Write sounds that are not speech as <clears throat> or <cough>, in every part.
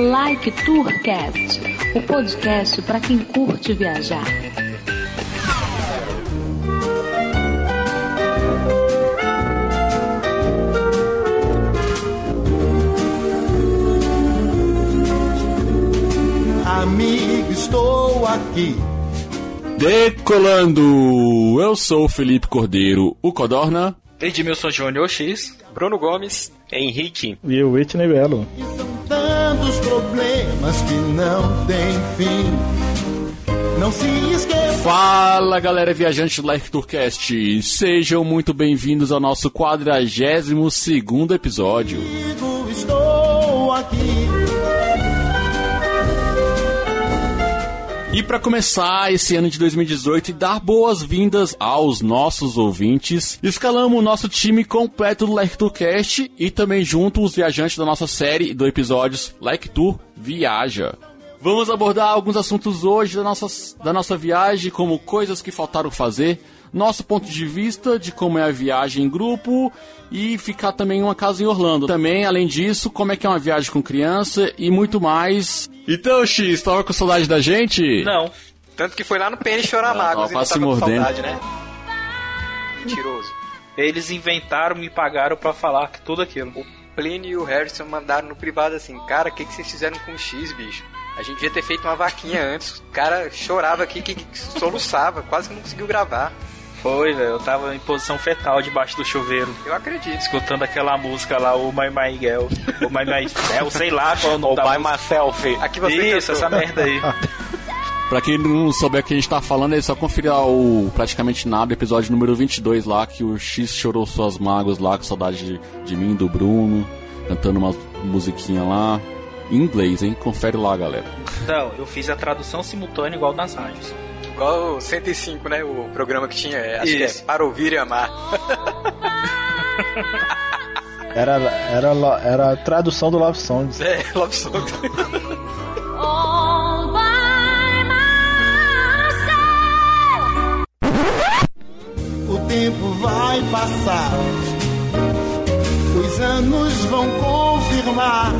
Like Tourcast, o podcast para quem curte viajar. Amigo, estou aqui. Decolando! Eu sou o Felipe Cordeiro, o Codorna. Edmilson Júnior X, Bruno Gomes, Henrique e o Whitney Belo. Tantos problemas que não tem fim. Não se esqueça. Fala galera viajante do Life Tourcast, sejam muito bem-vindos ao nosso 42 segundo episódio. Estou aqui. E para começar esse ano de 2018 e dar boas-vindas aos nossos ouvintes, escalamos o nosso time completo do Like Tourcast e também junto os viajantes da nossa série do episódios Like Tour Viaja. Vamos abordar alguns assuntos hoje da nossa, da nossa viagem, como coisas que faltaram fazer, nosso ponto de vista de como é a viagem em grupo e ficar também em uma casa em Orlando. Também, além disso, como é que é uma viagem com criança e muito mais. Então, X, tava com saudade da gente? Não. Tanto que foi lá no pênis <laughs> chorar mágoas tava e não tava com mordendo. saudade, né? Mentiroso. Eles inventaram, me pagaram pra falar que tudo aquilo. O Plínio e o Harrison mandaram no privado assim, cara, o que, que vocês fizeram com o X, bicho? A gente devia ter feito uma vaquinha antes. O cara chorava aqui, que, que soluçava, quase que não conseguiu gravar. Foi, velho. Eu tava em posição fetal debaixo do chuveiro. Eu acredito. Escutando aquela música lá, o My My Girl. O My My Girl, sei lá qual é o nome da música. Myself. Aqui você Isso, cantou. essa merda aí. <laughs> Pra quem não souber o que a gente tá falando, é só conferir o praticamente nada, episódio número 22 lá, que o X chorou suas mágoas lá, com saudade de, de mim, do Bruno, cantando uma musiquinha lá. Em inglês, hein? Confere lá, galera. Não, eu fiz a tradução simultânea igual nas rádios. Igual o 105, né? O programa que tinha, é, acho Isso. que é Para Ouvir e Amar. Era, era, era a tradução do Love Songs. É, Love Song. all by myself. O tempo vai passar. Os anos vão confirmar.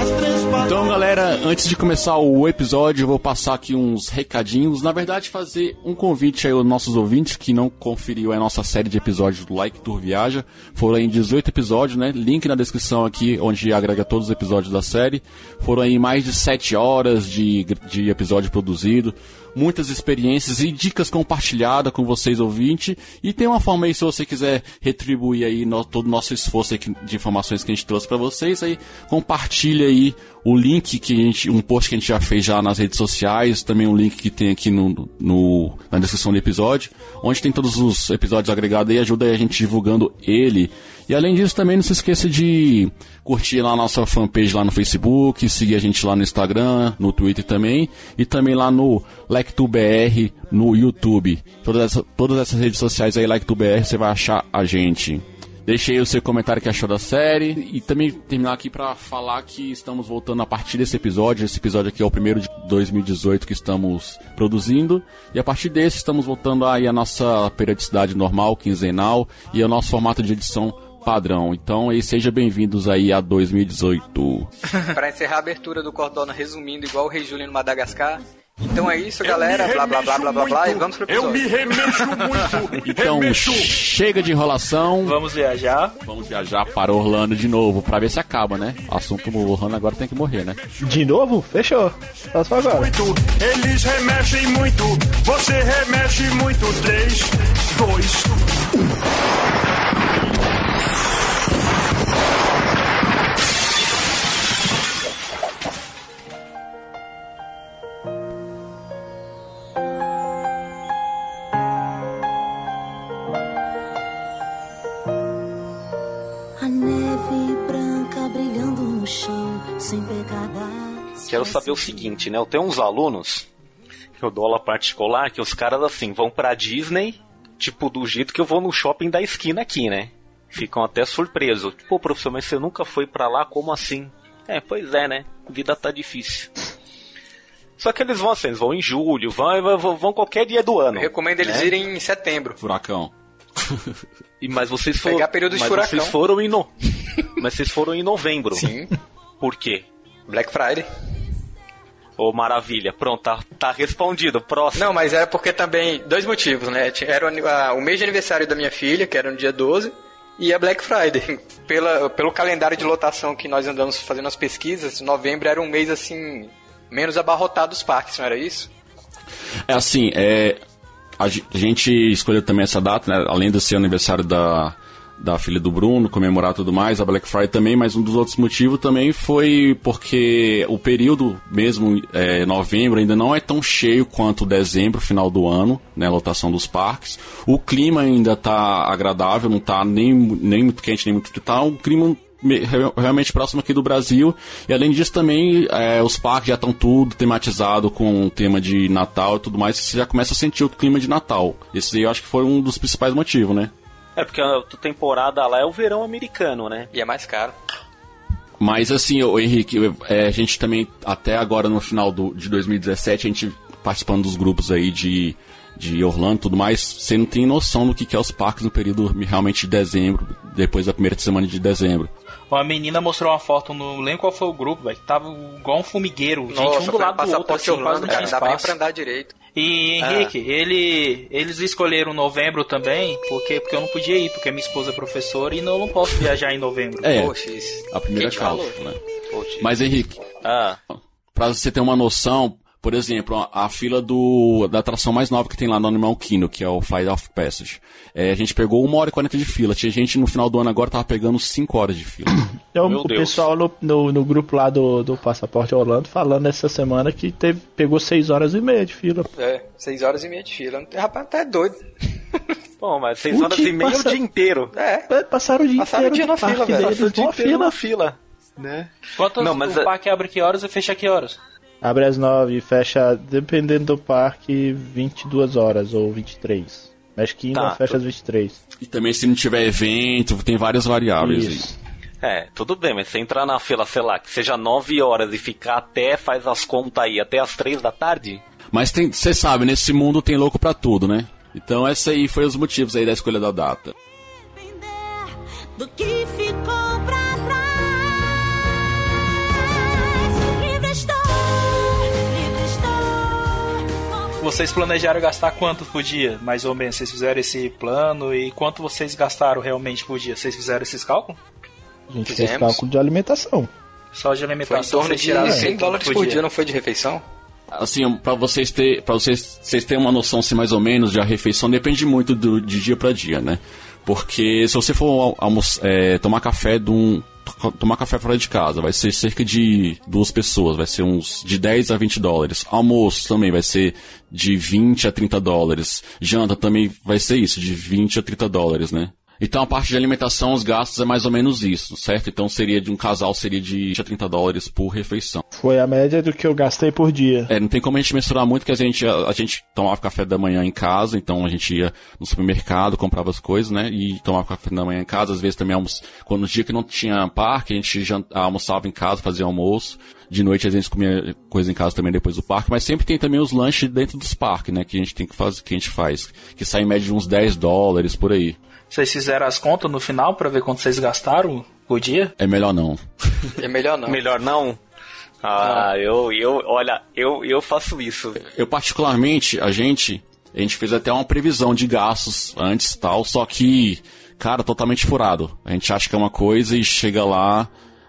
As. Então, galera, antes de começar o episódio, eu vou passar aqui uns recadinhos. Na verdade, fazer um convite aí aos nossos ouvintes que não conferiu a nossa série de episódios do Like Tour Viaja. Foram aí 18 episódios, né? Link na descrição aqui, onde agrega todos os episódios da série. Foram aí mais de 7 horas de, de episódio produzido. Muitas experiências e dicas compartilhadas com vocês, ouvintes. E tem uma forma aí, se você quiser retribuir aí no- todo o nosso esforço de informações que a gente trouxe para vocês, aí compartilha aí o link que a gente, um post que a gente já fez já nas redes sociais, também um link que tem aqui no, no- na descrição do episódio, onde tem todos os episódios agregados aí, ajuda a gente divulgando ele. E além disso, também não se esqueça de curtir lá a nossa fanpage lá no Facebook, seguir a gente lá no Instagram, no Twitter também, e também lá no LectuBR no YouTube. Todas, essa- todas essas redes sociais aí, LectuBR, você vai achar a gente. Deixe aí o seu comentário que achou da série e também terminar aqui pra falar que estamos voltando a partir desse episódio. Esse episódio aqui é o primeiro de 2018 que estamos produzindo e a partir desse estamos voltando aí a nossa periodicidade normal, quinzenal e ao nosso formato de edição padrão. Então, aí sejam bem-vindos aí a 2018. <laughs> pra encerrar a abertura do Cordona resumindo igual o Rei Júlio no Madagascar. Então é isso, galera. Blá blá blá blá blá blá. E vamos pro episódio. Eu me remexo muito. <laughs> então remexo. chega de enrolação. Vamos viajar. Vamos viajar para Orlando de novo pra ver se acaba, né? O assunto o Orlando agora tem que morrer, né? De novo? Fechou. Tá só pra agora. Eles remexem muito. Você remexe muito. 3, 2, 1. Quero saber o seguinte, né? Eu tenho uns alunos que eu dou aula particular que os caras assim vão pra Disney, tipo do jeito que eu vou no shopping da esquina aqui, né? Ficam até surpresos. Pô, professor, mas você nunca foi pra lá? Como assim? É, pois é, né? A vida tá difícil. Só que eles vão assim, eles vão em julho, vão, vão, vão qualquer dia do ano. Eu recomendo eles né? irem em setembro. Furacão. <laughs> E, mas vocês foram. Pegar período de mas furacão. vocês foram em no... <laughs> Mas vocês foram em novembro. Sim. Por quê? Black Friday. Ô, maravilha. Pronto, tá, tá respondido. Próximo. Não, mas era porque também. Dois motivos, né? Era o, a- o mês de aniversário da minha filha, que era no dia 12, e a Black Friday. <laughs> Pela, pelo calendário de lotação que nós andamos fazendo as pesquisas, novembro era um mês assim. menos abarrotado dos parques, não era isso? É assim, é, a ge- a gente escolheu também essa data, né? Além de ser aniversário da, da filha do Bruno, comemorar tudo mais, a Black Friday também, mas um dos outros motivos também foi porque o período mesmo, é, novembro, ainda não é tão cheio quanto dezembro, final do ano, né? Lotação dos parques. O clima ainda tá agradável, não tá nem, nem muito quente, nem muito. Tá um clima me- re- realmente próximo aqui do Brasil. E além disso também, é, os parques já estão tudo tematizado com o tema de Natal e tudo mais. Você já começa a sentir o clima de Natal. Esse aí eu acho que foi um dos principais motivos, né? É porque a temporada lá é o verão americano, né? E é mais caro. Mas assim, o Henrique, é, a gente também, até agora no final do, de 2017, a gente participando dos grupos aí de, de Orlando e tudo mais, você não tem noção do que, que é os parques no período realmente de dezembro, depois da primeira semana de dezembro. Uma menina mostrou uma foto, não lembro qual foi o grupo, velho. que Tava igual um formigueiro. Gente, Nossa, um do lado do outro, assim, quase Orlando, não cara, tinha não dá nem espaço. pra andar direito. E Henrique, ele, eles escolheram novembro também, porque, porque eu não podia ir, porque minha esposa é professora e não, não posso viajar em novembro. É, Poxa, isso. a primeira causa, falou? né? Poxa. Mas Henrique, Ah, Pra você ter uma noção, por exemplo, a, a fila do, da atração mais nova que tem lá no Animal Kingdom, que é o Flight of Passage. É, a gente pegou 1 hora e 40 de fila. Tinha gente no final do ano agora tava pegando 5 horas de fila. <coughs> Então, Meu o Deus. pessoal no, no, no grupo lá do, do Passaporte Orlando falando essa semana que teve, pegou 6 horas e meia de fila. É, seis horas e meia de fila. Rapaz, tá doido. <laughs> bom, mas seis O horas dia e meia passa- o dia inteiro. É. É, Passaram o dia Passaram inteiro o dia na fila, velho. deles, Passa o dia inteiro fila. na fila. Né? Quantas, Não, mas o é- parque abre que horas e fecha que horas? Abre às 9 e fecha, dependendo do parque, 22 horas ou 23. Mas que ainda Tá, fecha às 23. E também se não tiver evento, tem várias variáveis aí. Isso. É, tudo bem, mas você entrar na fila, sei lá, que seja 9 horas e ficar até, faz as contas aí, até as 3 da tarde. Mas tem, você sabe, nesse mundo tem louco pra tudo, né? Então essa aí foi os motivos aí da escolha da data. Depender do que ficou pra Vocês planejaram gastar quanto por dia, mais ou menos? Vocês fizeram esse plano e quanto vocês gastaram realmente por dia? Vocês fizeram esses cálculos? A gente fez Fizemos. cálculo de alimentação. Só de Foi em alimentação, torno vocês de tiraram 100 quanto dólares por dia, não foi de refeição? Assim, pra vocês ter, para vocês, vocês terem uma noção assim, mais ou menos de a refeição depende muito do, de dia pra dia, né? Porque se você for é, tomar café de um tomar café fora de casa, vai ser cerca de duas pessoas, vai ser uns de 10 a 20 dólares. Almoço também vai ser de 20 a 30 dólares. Janta também vai ser isso, de 20 a 30 dólares, né? Então a parte de alimentação, os gastos é mais ou menos isso, certo? Então seria de um casal seria de 20 a 30 dólares por refeição. Foi a média do que eu gastei por dia. É, não tem como a gente mensurar muito, que a gente, a, a gente tomava café da manhã em casa, então a gente ia no supermercado, comprava as coisas, né? E tomava café da manhã em casa, às vezes também almoço, quando no dia que não tinha parque, a gente almoçava em casa, fazia almoço. De noite a gente comia coisa em casa também depois do parque, mas sempre tem também os lanches dentro dos parques, né? Que a gente tem que fazer, que a gente faz. Que sai em média de uns 10 dólares por aí. Vocês fizeram as contas no final pra ver quanto vocês gastaram por dia? É melhor não. <laughs> É melhor não. Melhor não? Ah, eu, eu, olha, eu, eu faço isso. Eu particularmente, a gente, a gente fez até uma previsão de gastos antes e tal, só que, cara, totalmente furado. A gente acha que é uma coisa e chega lá,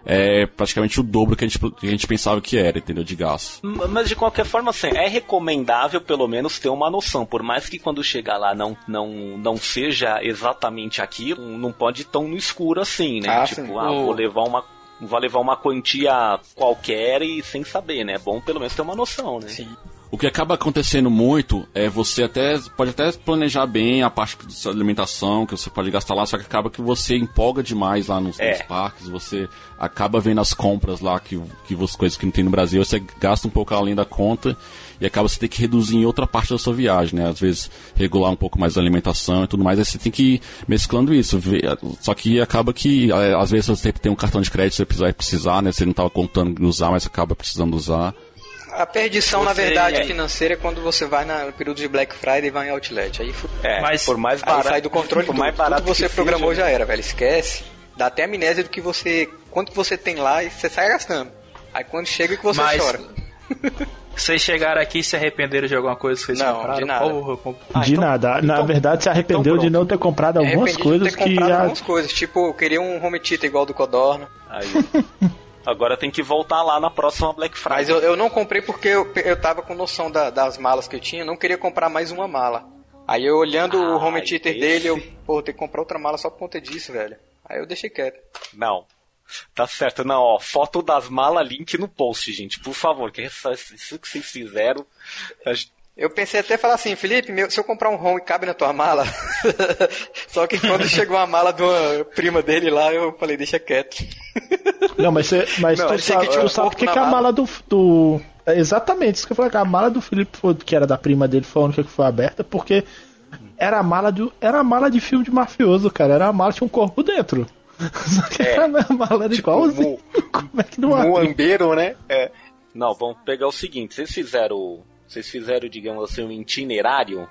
é praticamente o dobro que a gente, que a gente pensava que era, entendeu? De gastos. M- Mas de qualquer forma, assim, é recomendável pelo menos ter uma noção. Por mais que quando chegar lá não, não, não seja exatamente aquilo, não pode ir tão no escuro assim, né? Ah, tipo, sim. ah, vou levar uma. Vou levar uma quantia qualquer e sem saber, né? É bom pelo menos ter uma noção, né? Sim. O que acaba acontecendo muito é você até pode até planejar bem a parte da sua alimentação que você pode gastar lá, só que acaba que você empolga demais lá nos, É. nos parques, você acaba vendo as compras lá que, que você, coisas que não tem no Brasil, você gasta um pouco além da conta e acaba você ter que reduzir em outra parte da sua viagem, né? Às vezes regular um pouco mais a alimentação e tudo mais, aí você tem que ir mesclando isso. Só que acaba que é, às vezes você tem um cartão de crédito, você vai precisar, né? Você não estava contando em usar, mas acaba precisando usar. A perdição, na Você- verdade, é. financeira é quando você vai na- no período de Black Friday e vai em Outlet. Aí, É, Mas- por mais aí barato. sai do controle por tudo. mais barato tudo você que programou seja, já era, velho. Esquece. Dá até amnésia do que você quanto que você tem lá e você sai gastando. Aí quando chega que você Mas- chora. <laughs> Vocês chegaram aqui e se arrependeram de alguma coisa que vocês Não, compraram? de nada. Porra, comp- de nada. Na verdade, se arrependeu de não ter comprado algumas coisas de ter que comprado já. algumas coisas. Tipo, eu queria um home theater igual do Codorna. Aí. <laughs> Agora tem que voltar lá na próxima Black Friday. Mas eu, eu não comprei porque eu, eu tava com noção da- das malas que eu tinha, eu não queria comprar mais uma mala. Aí eu olhando o home Ah, theater esse- dele, eu, pô, tem que comprar outra mala só por conta disso, velho. Aí eu deixei quieto. Não. Tá certo, não, ó. Foto das malas, link no post, gente. Por favor, que essa- isso que vocês fizeram. Eu pensei até falar assim, Felipe, meu, se eu comprar um home cabe na tua mala. <laughs> Só que quando chegou a mala de uma prima dele lá, eu falei, deixa quieto. <laughs> Não, mas, você, mas Não, tu sabe, que tinha tu um sabe corpo que, a mala. do, do. é Exatamente, isso que eu falei, a mala do Felipe, foi, que era da prima dele, foi a única que foi aberta, porque era a mala do. Era a mala de filme de mafioso, cara. Era a mala que tinha um corpo dentro. <laughs> Só que É. era a mala era igualzinho. Como é que não abre? Muambeiro, né? É. Não, vamos pegar o seguinte, vocês fizeram. Vocês fizeram, digamos assim, um itinerário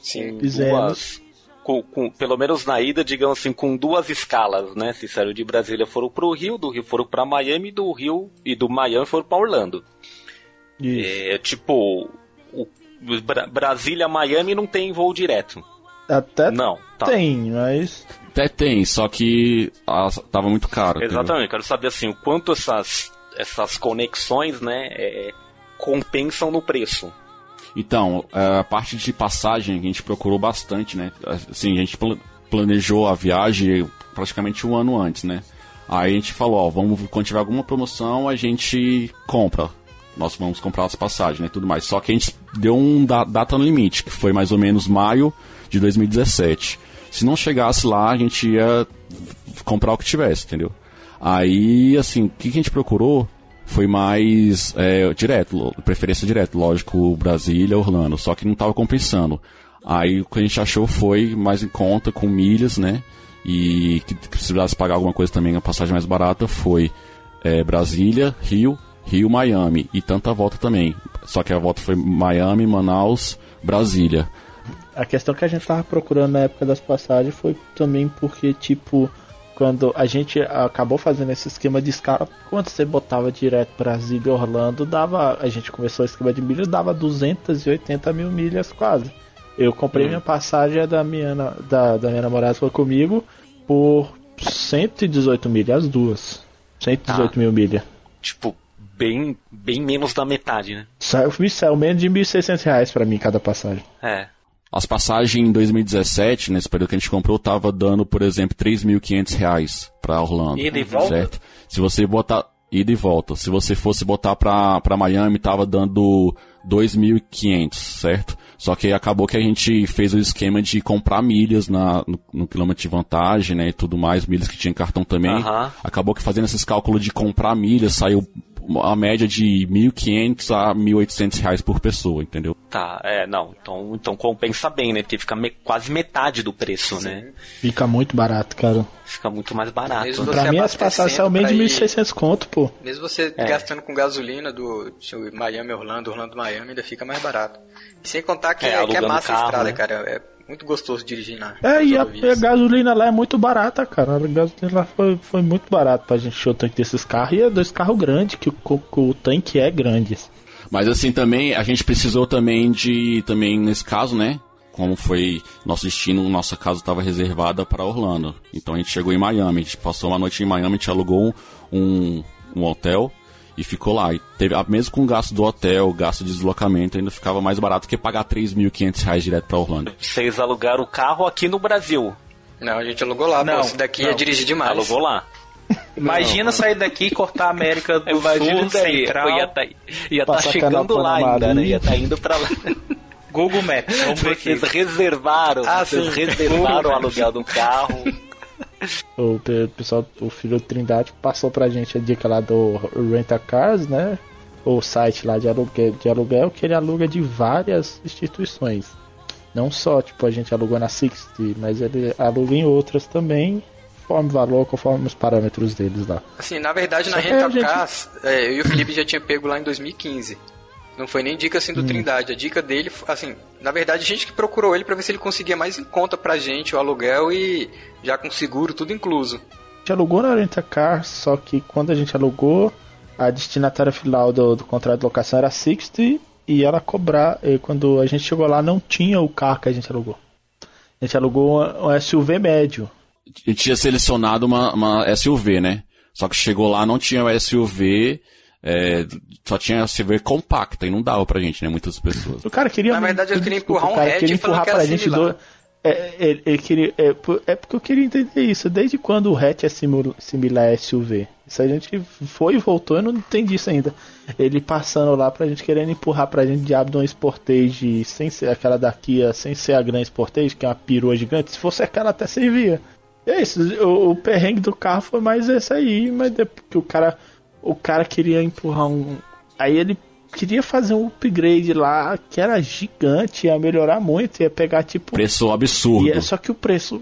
Sim. Fizemos. duas. Com, com- pelo menos na ida, digamos assim, com duas escalas, né? Se saíram de Brasília foram pro Rio, do Rio foram pra Miami, do Rio e do Miami foram pra Orlando. Isso. É tipo. O Bra- Brasília, Miami não tem voo direto. Até Não, tá. tem, mas. Até tem, só que ah, tava muito caro. entendeu? Exatamente, quero saber assim, o quanto essas, essas conexões, né, é, compensam no preço. Então, a parte de passagem a gente procurou bastante, né? Assim, a gente pla- planejou a viagem praticamente um ano antes, né? Aí a gente falou, ó, vamos, quando tiver alguma promoção, a gente compra. Nós vamos comprar as passagens, né? Tudo mais. Só que a gente deu um da- data no limite, que foi mais ou menos maio de 2017. Se não chegasse lá, a gente ia comprar o que tivesse, entendeu? Aí, assim, o que que a gente procurou foi mais é, direto, preferência direto, lógico, Brasília, Orlando, só que não tava compensando. Aí o que a gente achou foi mais em conta, com milhas, né? E que precisasse pagar alguma coisa também, a passagem mais barata foi é, Brasília, Rio, Rio, Miami. E tanta volta também. Só que a volta foi Miami, Manaus, Brasília. A questão que a gente tava procurando na época das passagens foi também porque, tipo, quando a gente acabou fazendo esse esquema de escala, quando você botava direto Brasília e Orlando, dava. A gente começou o esquema de milhas, dava 280 mil milhas quase. Eu comprei minha passagem da minha, da, da minha namorada foi comigo por 118 milhas, as duas. 118 mil milhas. Tipo, bem, bem menos da metade, né? Saiu, me saiu menos de 1.600 reais pra mim cada passagem. É. As passagens em 2017, nesse período que a gente comprou, tava dando, por exemplo, 3.500 reais pra Orlando. Ida e volta? Certo? Se você botar... Ida e volta. Se você fosse botar pra, pra Miami, tava dando 2.500, certo? Só que acabou que a gente fez o esquema de comprar milhas na, no, no quilômetro de vantagem, né, e tudo mais, milhas que tinha em cartão também. Acabou que fazendo esses cálculos de comprar milhas, saiu a média de 1.500 a 1.800 reais por pessoa, entendeu? Tá, é, não. Então, então compensa bem, né? Porque fica me- quase metade do preço, né? Fica muito barato, cara. Fica muito mais barato. Mesmo né? Você Pra mim as passagens saiu menos de abastecendo 1.600 conto, pô. Mesmo você É. gastando com gasolina do Miami, Orlando, Orlando, Miami, ainda fica mais barato. E sem contar que É, é, que é massa a carro, estrada, né? cara. É muito gostoso dirigir na É, e a, a gasolina lá é muito barata, cara. A gasolina lá foi, foi muito barato pra gente encher o tanque desses carros. E é dois carros grandes, que o, co- o tanque é grande. Mas assim também a gente precisou também de também nesse caso, né? Como foi nosso destino, nossa casa estava reservada para Orlando. Então a gente chegou em Miami, a gente passou uma noite em Miami, a gente alugou um, um hotel e ficou lá. E teve, mesmo com o gasto do hotel, gasto de deslocamento, ainda ficava mais barato que pagar 3.500 reais direto para Orlando. Vocês alugaram o carro aqui no Brasil. Não, a gente alugou lá, Não, pô. Esse daqui não. ia dirigir demais. Alugou lá. <laughs> Imagina sair daqui e cortar a América do Sul, Central, Ia tá, ia tá chegando lá ainda, né? Ia estar indo pra lá. <laughs> Google Maps. Vamos ver aqui. Vocês reservaram, Ah, vocês sim. reservaram o aluguel do carro. <laughs> O pe- pessoal, o filho do Trindade passou pra gente a dica lá do Renta Cars, né? O site lá de aluguel, de aluguel que ele aluga de várias instituições. Não só, tipo, a gente alugou na Sixty, mas ele aluga em outras também, conforme o valor, conforme os parâmetros deles lá. Assim, na verdade, na Só que Rental a gente- Cars, é, eu e o Felipe já tinha pego lá em 2015. Não foi nem dica assim do Hum. Trindade. A dica dele, assim, na verdade, a gente que procurou ele pra ver se ele conseguia mais em conta pra gente o aluguel e já com seguro, tudo incluso. gente alugou na Renta Car, só que quando a gente alugou, a destinatária final do, do contrato de locação era a Sixty e ela cobrar. E quando a gente chegou lá, não tinha o carro que a gente alugou. A gente alugou um, SUV médio. A gente tinha selecionado uma, uma SUV, né? Só que chegou lá, não tinha o SUV, é, só tinha SUV compacta e não dava pra gente, né? Muitas pessoas. O cara queria. Na verdade, eu queria empurrar um cara hatch queria empurrar que era pra gente similar. do. É, ele, ele queria, é, é porque eu queria entender isso. Desde quando o hatch é similar a SUV? Isso a gente foi e voltou, eu não entendi isso ainda. Ele passando lá pra gente querendo empurrar pra gente diabo de uma Sportage sem ser aquela da Kia, sem ser a Gran Sportage, que é uma perua gigante. Se fosse aquela até servia. É isso, o, o perrengue do carro foi mais esse aí, mas depois que o cara o cara queria empurrar um aí ele queria fazer um upgrade lá que era gigante, ia melhorar muito, ia pegar tipo Preço absurdo. e é só que o preço,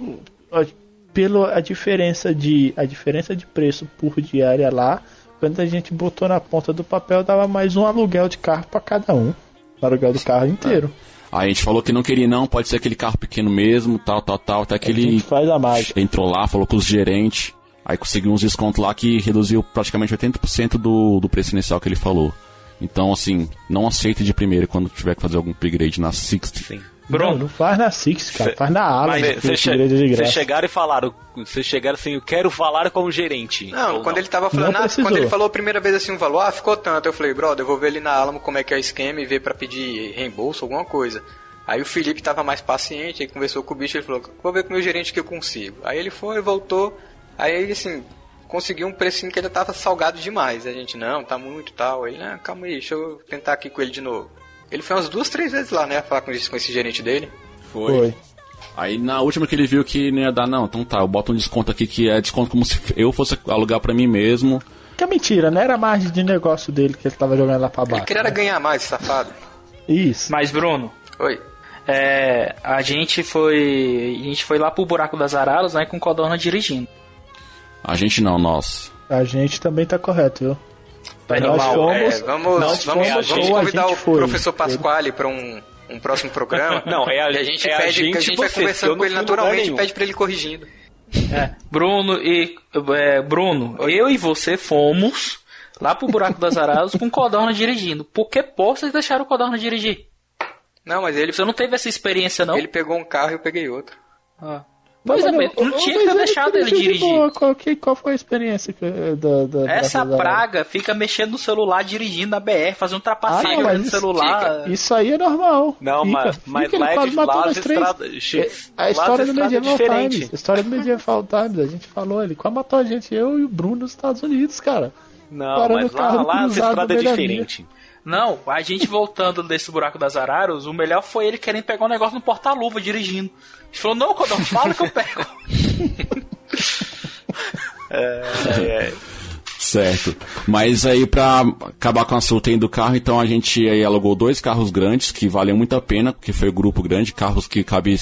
ó, pela a diferença de a diferença de preço por diária lá, quando a gente botou na ponta do papel dava mais um aluguel de carro pra cada um, o aluguel do carro inteiro. Aí a gente falou que não queria não, pode ser aquele carro pequeno mesmo, tal, tal, tal, até que A ele gente faz a mágica. entrou lá, falou com os gerentes, aí conseguiu uns descontos lá que reduziu praticamente 80% do, do preço inicial que ele falou. Então, assim, não aceite de primeira quando tiver que fazer algum upgrade na 60. Sim. Não, não faz na Six, cara, faz na ala, vocês che chegaram e falaram, vocês chegaram assim, eu quero falar com o gerente. Não, quando ele tava falando, Não ah, quando ele falou a primeira vez assim um valor, ah, ficou tanto. Eu falei, brother, eu vou ver ali na Alamo como é que é o esquema e ver pra pedir reembolso, alguma coisa. Aí o Felipe tava mais paciente, aí conversou com o bicho, ele falou, vou ver com o meu gerente que eu consigo. Aí ele foi, voltou, aí ele assim, conseguiu um precinho que ainda tava salgado demais. A gente, não, tá muito e tal. Ele, ah, calma aí, deixa eu tentar aqui com ele de novo. Ele foi umas duas, três vezes lá, né, falar com esse, com esse gerente dele. Foi. Aí na última que ele viu que não ia dar, não, então tá, eu boto um desconto aqui que é desconto como se eu fosse alugar pra mim mesmo. Que é mentira, não era a margem de negócio dele que ele tava jogando lá pra Ele baixo. queria era ganhar mais, safado. Isso. Mas, Bruno, Oi. é, a gente foi. A gente foi lá pro buraco das araras, né, com o Codorna dirigindo. A gente não, nós. A gente também tá correto, viu? Vai Nós normal. fomos- É, vamos, nós vamos, fomos vamos a convidar o foi. professor Pasquale para um, um próximo programa. <laughs> Não, é a- a gente é a pede, que gente a gente e vai você, conversando com ele naturalmente e pede para ele corrigindo. É, Bruno e. é, Bruno, eu e você fomos lá pro buraco das araras com o Codorna dirigindo. Por que vocês deixaram o Codorna dirigir? Não, mas ele, Você não teve essa experiência, não? ele pegou um carro e eu peguei outro. Ah. Pois é, mas não tinha que ter deixado ele dirigir. boa. Qual, que- qual foi a experiência que, da, da Essa da- praga fica mexendo no celular, dirigindo na BR, fazendo Ah, ultrapassagem mas no celular. Isso aí é normal. Não, Fica, mas, fica, mas ele lá, é matou lá as nós três. estradas. É, A lá história do estradas é Medieval diferente. Times. A história do Medieval Times. A gente falou, ele quase matou a gente, eu e o Bruno nos Estados Unidos, cara. Não, Parando mas lá, lá as estradas é diferente. Não, a gente voltando desse buraco das araras, o melhor foi ele querendo pegar um negócio no porta-luva dirigindo. Ele falou, não, Codorna, fala que eu pego. <laughs> É, é, Certo. Mas aí pra acabar com a sorteio do carro, então a gente aí alugou dois carros grandes que valiam muito a pena, porque foi um grupo grande, carros que cabia,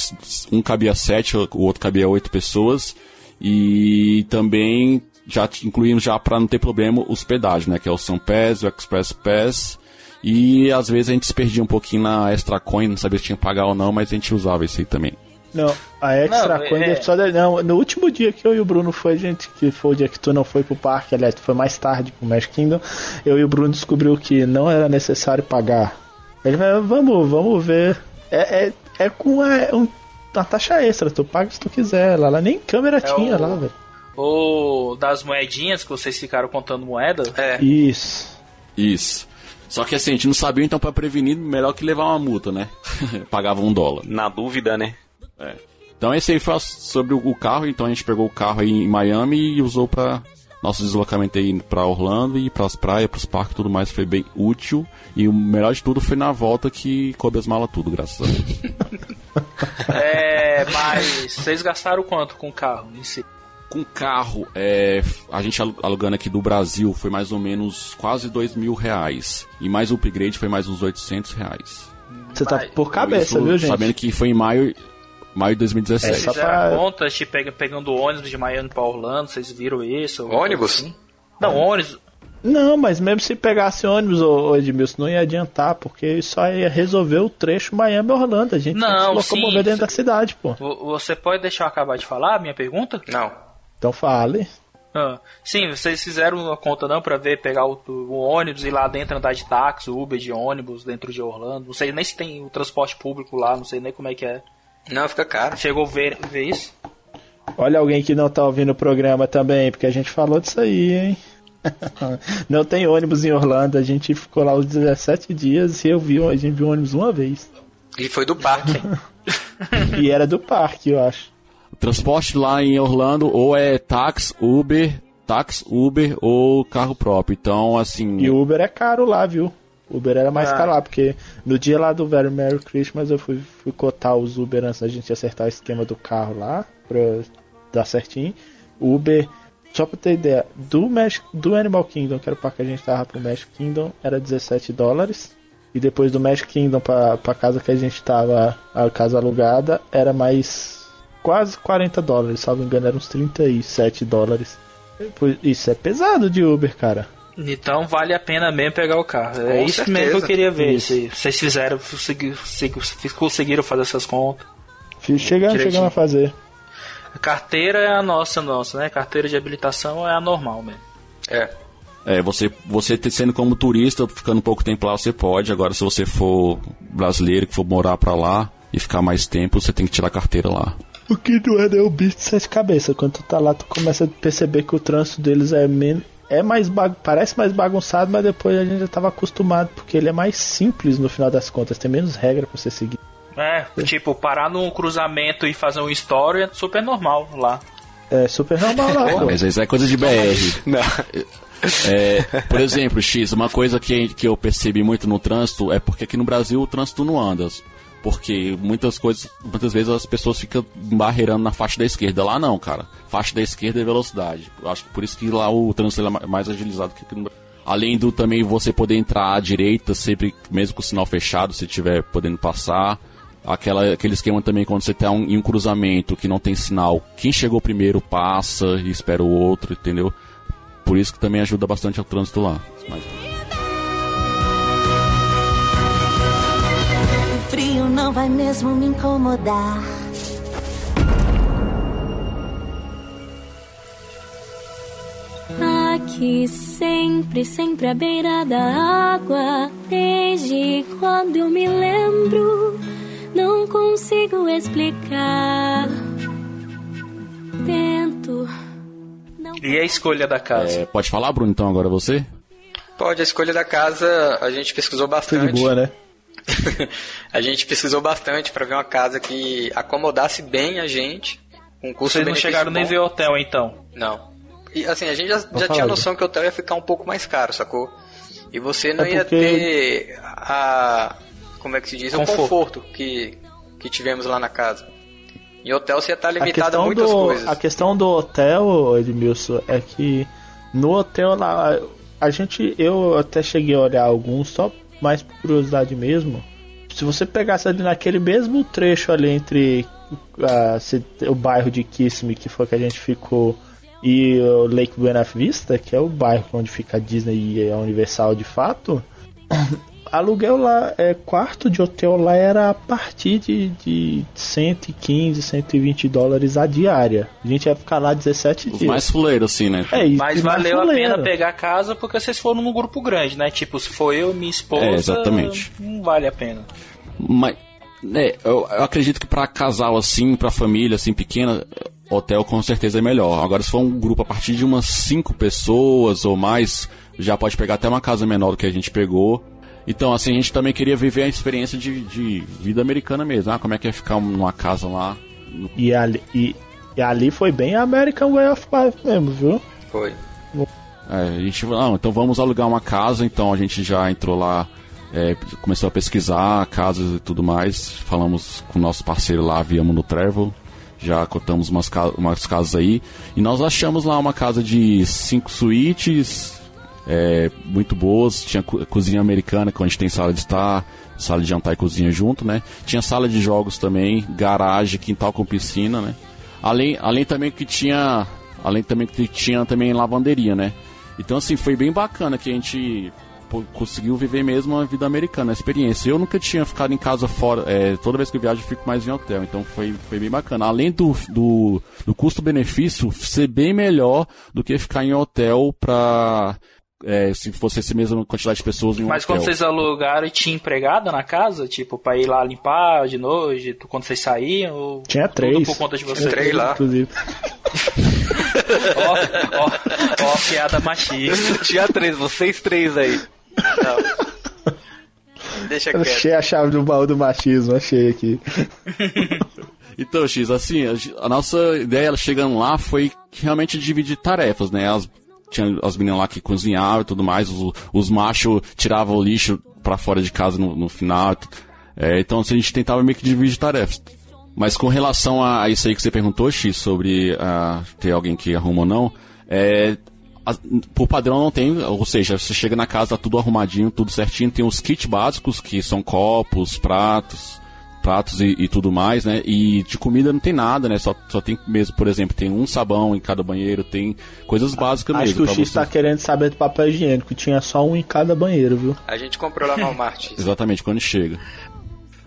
um cabia sete, o outro cabia oito pessoas. E também já incluímos já para não ter problema os pedágios, né? Que é o Sun Pass, o Express Pass. E às vezes a gente se perdia um pouquinho na Extra Coin, não sabia se tinha que pagar ou não, mas a gente usava isso aí também. Não, a Extra Não, Coin é- é... só da- não, no último dia que eu e o Bruno foi, gente, que foi o dia que tu não foi pro parque, aliás, tu foi mais tarde pro Magic Kingdom, eu e o Bruno descobriu que não era necessário pagar. Ele vai, vamos, vamos ver. É, é, é com a, um- uma taxa extra, tu paga se tu quiser. Lá, lá nem câmera tinha o- lá, velho. Ou das moedinhas que vocês ficaram contando moeda. É. Isso. Isso. Só que assim, a gente não sabia, então pra prevenir, melhor que levar uma multa, né? <laughs> Pagava um dólar. na dúvida, né? É. Então esse aí foi sobre o carro, então a gente pegou o carro aí em Miami e usou pra nosso deslocamento aí pra Orlando e pras praias, pros parques e tudo mais, foi bem útil. E o melhor de tudo foi na volta que coube as malas tudo, graças a Deus. <laughs> É, mas vocês gastaram quanto com o carro em si? Com carro, é, a gente alu- alugando aqui do Brasil foi mais ou menos quase dois mil reais. E mais o upgrade foi mais uns 800 reais. Você tá por cabeça, Isso viu, gente? Sabendo que foi em maio, maio de 2017. É, só pra- a conta, te pega, pegando ônibus de Miami pra Orlando, vocês viram isso? Ônibus? assim? Não, ônibus. Não, mas mesmo se pegasse ônibus, ô, Edmilson, não ia adiantar, porque só ia resolver o trecho Miami-Orlando. A gente Não, tem que se locomover sim, dentro da cidade, pô. Vo- Você pode deixar eu acabar de falar a minha pergunta? Não. Então fale. Ah, sim, vocês fizeram uma conta não pra ver, pegar o, o ônibus e lá dentro andar de táxi, Uber de ônibus dentro de Orlando. Não sei nem se tem o transporte público lá, não sei nem como é que é. Não, fica caro. Chegou a ver, ver isso? Olha alguém que não tá ouvindo o programa também, porque a gente falou disso aí, hein? <laughs> não tem ônibus em Orlando, a gente ficou lá os 17 dias e eu vi, a gente viu ônibus uma vez. E foi do parque. <laughs> E era do parque, eu acho. O transporte lá em Orlando ou é táxi, Uber, táxi, Uber ou carro próprio. Então, assim. E o Uber é caro lá, viu? Uber era mais Ah. caro lá, porque no dia lá do Very Merry Christmas eu fui, fui cotar os Uber antes da gente acertar o esquema do carro lá, pra dar certinho. Uber, só pra ter ideia, do, Magic, do Animal Kingdom, que era o parque que a gente tava pro Magic Kingdom, era 17 dólares. E depois do Magic Kingdom pra, pra casa que a gente tava, a casa alugada, era mais quase 40 dólares, salvo engano, eram uns 37 dólares. Pois- Isso é pesado de Uber, cara. Então vale a pena mesmo pegar o carro. É Com isso certeza. mesmo que eu queria ver. Isso. Se vocês fizeram, consegui- consegui- conseguiram fazer essas contas. Chegamos, Direitinho. chegamos a fazer. A carteira é a nossa, nossa, né? Carteira de habilitação é a normal mesmo. É. É, você, você te- sendo como turista, ficando um pouco tempo lá, você pode. Agora, se você for brasileiro, que for morar pra lá e ficar mais tempo, você tem que tirar a carteira lá. O que não é, né? O bicho de sete cabeças. Quando tu tá lá, tu começa a perceber que o trânsito deles é men é mais bag... parece mais bagunçado, mas depois a gente já tava acostumado, porque ele é mais simples no final das contas, tem menos regra pra você seguir. É, tipo, parar num cruzamento e fazer um story é super normal lá. É super normal lá, <laughs> pô. Mas isso é coisa de BR. É, por exemplo, X, uma coisa que, que eu percebi muito no trânsito é porque aqui no Brasil o trânsito não anda. Porque muitas coisas, muitas vezes as pessoas ficam barreirando na faixa da esquerda. Lá não, cara. Faixa da esquerda é velocidade. Acho que por isso que lá o trânsito é ma- mais agilizado que aqui no. Além do também você poder entrar à direita, sempre, mesmo com o sinal fechado, se estiver podendo passar. Aquela, aquele esquema também quando você tá um- em um cruzamento que não tem sinal. Quem chegou primeiro passa e espera o outro, entendeu? Por isso que também ajuda bastante ao trânsito lá. Mas- vai mesmo me incomodar. Aqui sempre, sempre à beira da água. Desde quando eu me lembro, não consigo explicar. Tento. Não E a escolha da casa? É, pode falar, Bruno, então, agora você? Pode, a escolha da casa a gente pesquisou Foi bastante. de boa, né? <laughs> a gente pesquisou bastante pra ver uma casa que acomodasse bem a gente, com custo Vocês não chegaram nem ver hotel então? Não. E assim, a gente já, já tinha noção que o hotel ia ficar um pouco mais caro, sacou? E você não É ia porque- ter a. Como é que se diz? Conforto. O conforto que, que tivemos lá na casa. Em hotel você ia estar A limitado a questão, muitas do, coisas. a questão do hotel, Edmilson, é que no hotel lá, a gente, eu até cheguei a olhar alguns, só mais por curiosidade mesmo. Se você pegasse ali naquele mesmo trecho ali entre se- o bairro de Kissimmee, que foi que a gente ficou, e o Lake Buena Vista, que é o bairro onde fica a Disney e a Universal de fato, aluguel lá, é, quarto de hotel lá era a partir de, de 115, 120 dólares a diária. A gente ia ficar lá 17 Os dias. mais fuleiros, assim, né? É, e- Mas e mais valeu a fuleiro. pena pegar a casa porque vocês foram num grupo grande, né? Tipo, se for eu e minha esposa, É, exatamente. não vale a pena. Mas, é, eu, eu acredito que pra casal assim, pra família assim pequena, hotel com certeza é melhor. Agora, se for um grupo a partir de umas cinco pessoas ou mais, já pode pegar até uma casa menor do que a gente pegou. Então, assim, a gente também queria viver a experiência de, de vida americana mesmo. Ah, como é que é ficar numa casa lá? E ali, e, e ali foi bem American Way of Life mesmo, viu? Foi. É, a gente, não, então vamos alugar uma casa, então a gente já entrou lá, é, começou a pesquisar casas e tudo mais, falamos com o nosso parceiro lá, viemos no Travel, já cotamos umas, ca- umas casas aí, e nós achamos lá uma casa de cinco suítes, é, muito boas, tinha co- cozinha americana, que a gente tem sala de estar, sala de jantar e cozinha junto, né? Tinha sala de jogos também, garagem, quintal com piscina, né? Além, além também que tinha, além também que tinha também lavanderia, né? Então assim, foi bem bacana que a gente conseguiu viver mesmo a vida americana, a experiência. Eu nunca tinha ficado em casa fora, é, toda vez que eu viajo eu fico mais em hotel, então foi, foi bem bacana. Além do, do, do custo-benefício ser bem melhor do que ficar em hotel pra. É, se fosse essa mesma quantidade de pessoas em um Mas hotel. quando vocês alugaram, tinha empregada na casa? Tipo, pra ir lá limpar de noite, quando vocês saíam? Ou Tinha tudo três. por conta de vocês? três lá. Inclusive. Ó, ó, ó, piada machista. <laughs> Tinha três, vocês três aí. Deixa Eu quieto. achei a chave do baú do machismo, achei aqui. <laughs> Então, X, assim, a, nossa ideia chegando lá foi realmente dividir tarefas, né? As, tinha as meninas lá que cozinhavam e tudo mais, os, os machos tiravam o lixo pra fora de casa no, no final. É, então, assim, a gente tentava meio que dividir tarefas. Mas com relação a, a isso aí que você perguntou, X, sobre ah, ter alguém que arruma ou não, é, a- por padrão não tem, ou seja, você chega na casa, tá tudo arrumadinho, tudo certinho, tem os kits básicos, que são copos, pratos, pratos e, e tudo mais, né? E de comida não tem nada, né? Só, só tem mesmo, por exemplo, tem um sabão em cada banheiro, tem coisas básicas Acho mesmo. que o X você- tá querendo saber do papel higiênico. Tinha só um em cada banheiro, viu? A gente comprou lá no Walmart. <laughs> Exatamente, quando chega.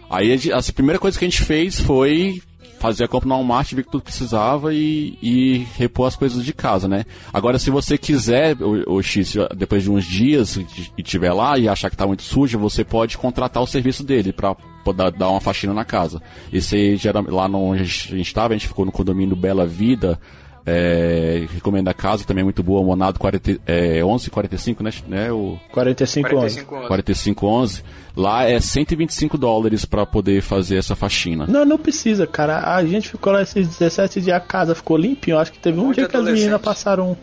Aí a, a primeira coisa que a gente fez foi fazer a compra no Walmart, ver que tudo precisava e, e repor as coisas de casa, né? Agora, se você quiser, o, o X, depois de uns dias e tiver lá e achar que tá muito sujo, você pode contratar o serviço dele pra poder dar uma faxina na casa. Esse aí, geral- lá no, onde a gente estava, a gente ficou no condomínio Bela Vida, é, recomendo a casa, também é muito boa, Monado 40, é, 1145, né? né? O 45 anos. 45 anos. 4511, lá é 125 dólares pra poder fazer essa faxina. Não, não precisa, cara. A gente ficou lá esses 17 dias, a casa ficou limpinho. Acho que teve um Monte dia que as meninas passaram.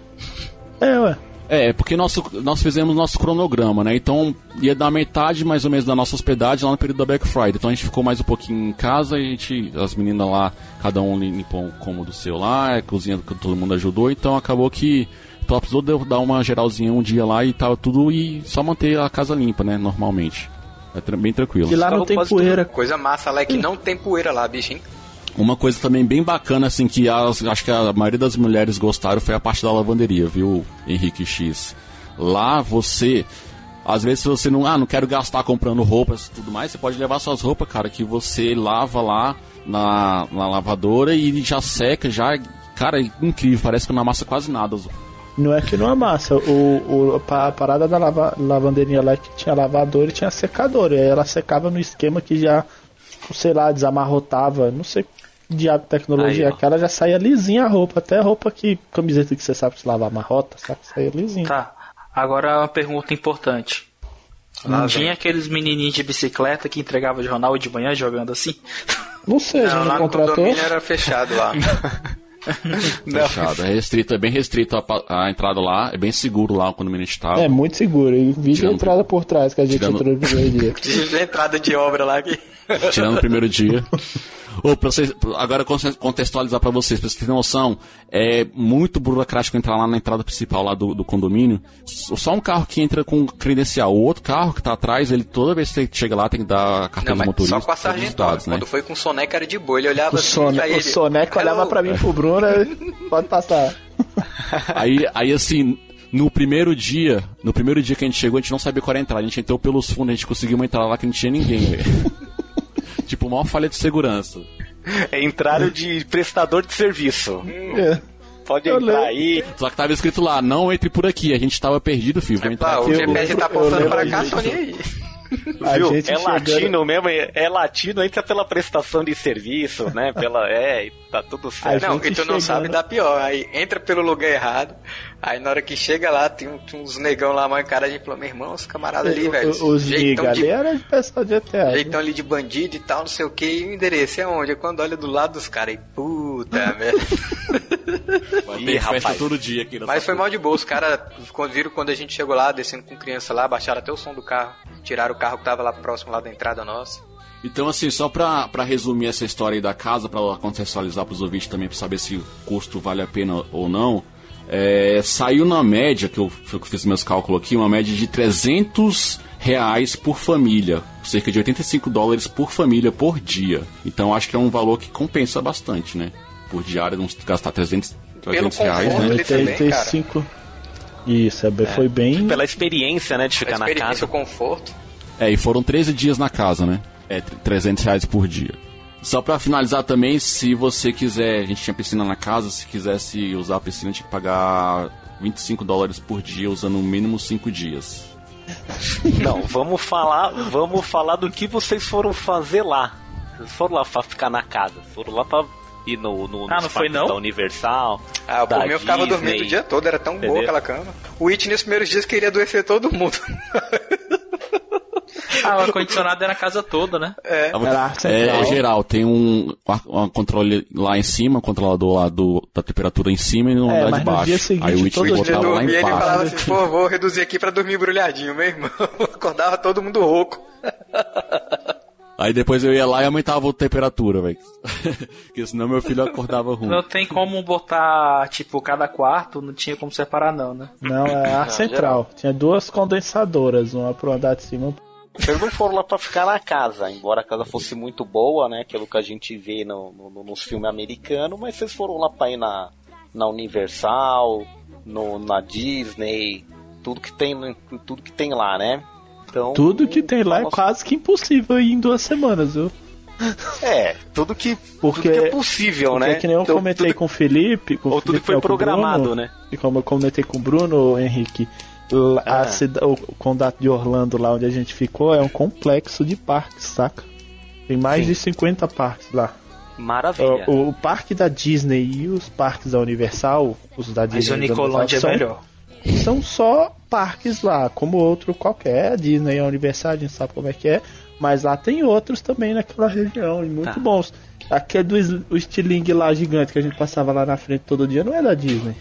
É, ué. É, porque nosso, nós fizemos nosso cronograma, né? Então ia dar metade mais ou menos da nossa hospedagem lá no período da Black Friday. Então a gente ficou mais um pouquinho em casa e a gente, as meninas lá, cada um limpou um cômodo seu lá, a cozinha que todo mundo ajudou. Então acabou que só precisou dar uma geralzinha um dia lá e tava tudo e só manter a casa limpa, né? Normalmente. É tra- bem tranquilo. E lá não tem poeira. Coisa massa lá é que não tem poeira lá, bicho, hein? Uma coisa também bem bacana, assim, que as- acho que a maioria das mulheres gostaram foi a parte da lavanderia, viu, Henrique X? Lá você. Às vezes você não, ah, não quero gastar comprando roupas e tudo mais, você pode levar suas roupas, cara, que você lava lá na, na lavadora e já seca, já. Cara, é incrível, parece que não amassa quase nada. Não é que não amassa. O, o, a parada da lava, lavanderinha lá é que tinha lavador e tinha secador. E aí ela secava no esquema que já, sei lá, desamarrotava. Não sei diabo de tecnologia Aí, é aquela, já saía lisinha a roupa. Até roupa que, camiseta que você sabe se lavar amarrota, sabe? Saía lisinha. Tá. Agora uma pergunta importante. Lá Não vem. tinha aqueles menininhos de bicicleta que entregava jornal de manhã jogando assim? Não sei, a Não, não lá contratou. condomínio era fechado lá. <laughs> Fechado. É restrito, é bem restrito a, a entrada lá, é bem seguro lá quando o menino estava. É muito seguro. E vídeo Tirando- entrada por trás que a gente tirando- entrou no primeiro dia. <laughs> Entrada de obra lá que. <laughs> Tirando o primeiro dia. Ô, pra vocês, agora con- contextualizar pra vocês, pra vocês terem noção, é muito burocrático entrar lá na entrada principal lá do, do condomínio. Só um carro que entra com credencial. O outro carro que tá atrás, ele toda vez que você chega lá tem que dar a carteira Não, mas motorista. só com a sargentola. né? Quando foi com o Soneca era de boa. Ele olhava O, assim Sone, pra ele. o Soneca olhava "Hello." pra mim e pro Bruno, <laughs> pode passar. Aí, aí assim, no primeiro dia, no primeiro dia que a gente chegou, a gente não sabia qual era a entrada. A gente entrou pelos fundos, a gente conseguiu uma entrada lá que não tinha ninguém, velho. Tipo, maior falha de segurança. É entraram de prestador de serviço. É. Pode Eu entrar lembro. aí. Só que tava escrito lá, não entre por aqui. A gente tava perdido, filho. Vou entrar Pá, o aqui. Eu- GPS tá eu apontando pra cá, tô nem aí. A Viu? gente É chegando- latino mesmo, é, é latino, entra pela prestação de serviço, né? Pela. É, e tá tudo certo. A Não, e tu não chegando- sabe dar pior. Aí entra pelo lugar errado. Aí na hora que chega lá, tem, tem uns negão lá, mãe, cara, a gente falou, meu irmão, os camaradas ali, velho. Os- jeitão de ali era de pessoal de GTA. Jeitão ali de bandido e tal, não sei o que, e o endereço é onde? Aí Quando olha do lado dos caras, aí, puta <laughs> merda. Vai Ih, rapaz. todo dia aqui. Mas foi mal de boa, os caras quando viram quando a gente chegou lá, descendo com criança lá, baixaram até o som do carro, tiraram o carro que tava lá próximo lá da entrada nossa. Então, assim, só pra, pra resumir essa história aí da casa, pra contextualizar pros ouvintes também, pra saber se o custo vale a pena ou não, é, saiu na média, que eu, que eu fiz meus cálculos aqui, uma média de 300 reais por família, cerca de 85 dólares por família por dia. Então, acho que é um valor que compensa bastante, né? Por diária, não gastar 300, 300 reais, conforto né? ali também, 85. Isso, é, bem- foi bem. Pela experiência, né, de ficar na casa. O conforto. É, e foram 13 dias na casa, né? É, 300 reais por dia. Só pra finalizar também, se você quiser, a gente tinha piscina na casa, se quisesse usar a piscina tinha que pagar 25 dólares por dia, usando no mínimo 5 dias. Não, vamos falar, vamos falar do que vocês foram fazer lá. Vocês foram lá pra ficar na casa, foram lá pra ir no, no Ah, não foi não? da Universal. Ah, da por mim eu ficava dormindo o dia todo, era tão boa Entendeu? aquela cama. O It nos primeiros dias queria adoecer todo mundo. <laughs> Ah, o ar-condicionado era a casa toda, né? É. É, central. é geral, tem um, um controle lá em cima, um controlador lá do, da temperatura em cima e no É, andar de no baixo. dia seguinte Aí o Ele botava lá dormia, ele embaixo. falava assim, pô, vou reduzir aqui pra dormir embrulhadinho, meu irmão. <laughs> Acordava todo mundo rouco. Aí depois eu ia lá e aumentava a temperatura, velho. <laughs> Porque senão meu filho acordava ruim. Não tem como botar, tipo, cada quarto, não tinha como separar não, né? Não, é ar central. Tinha duas condensadoras, uma pro andar de cima. Vocês não foram lá pra ficar na casa, embora a casa fosse muito boa, né? Aquilo que a gente vê no, no- nos filmes americanos, mas vocês foram lá pra ir na, na Universal, no, na Disney, tudo que tem, tudo que tem lá, né? Então, Tudo que tem lá é quase que impossível ir em duas semanas, viu? É, tudo que, Porque- tudo que é possível, Porque né? que nem eu Então, comentei tudo- com o Felipe. Com Ou tudo Felipe, que foi programado, Bruno, né? E como eu comentei com o Bruno, Henrique, a Ah. cida- o condado de Orlando, lá onde a gente ficou, é um complexo de parques, saca? Tem mais Sim. de 50 parques lá. Maravilha. O, o parque da Disney e os parques da Universal, os da Mas Disney o e da Nicolândia é Universal, melhor. são só parques lá, como outro qualquer. A Disney e a Universal, a gente sabe como é que é. Mas lá tem outros também naquela região, e muito Tá. bons. Aquele do es- o estilingue lá gigante que a gente passava lá na frente todo dia não é da Disney.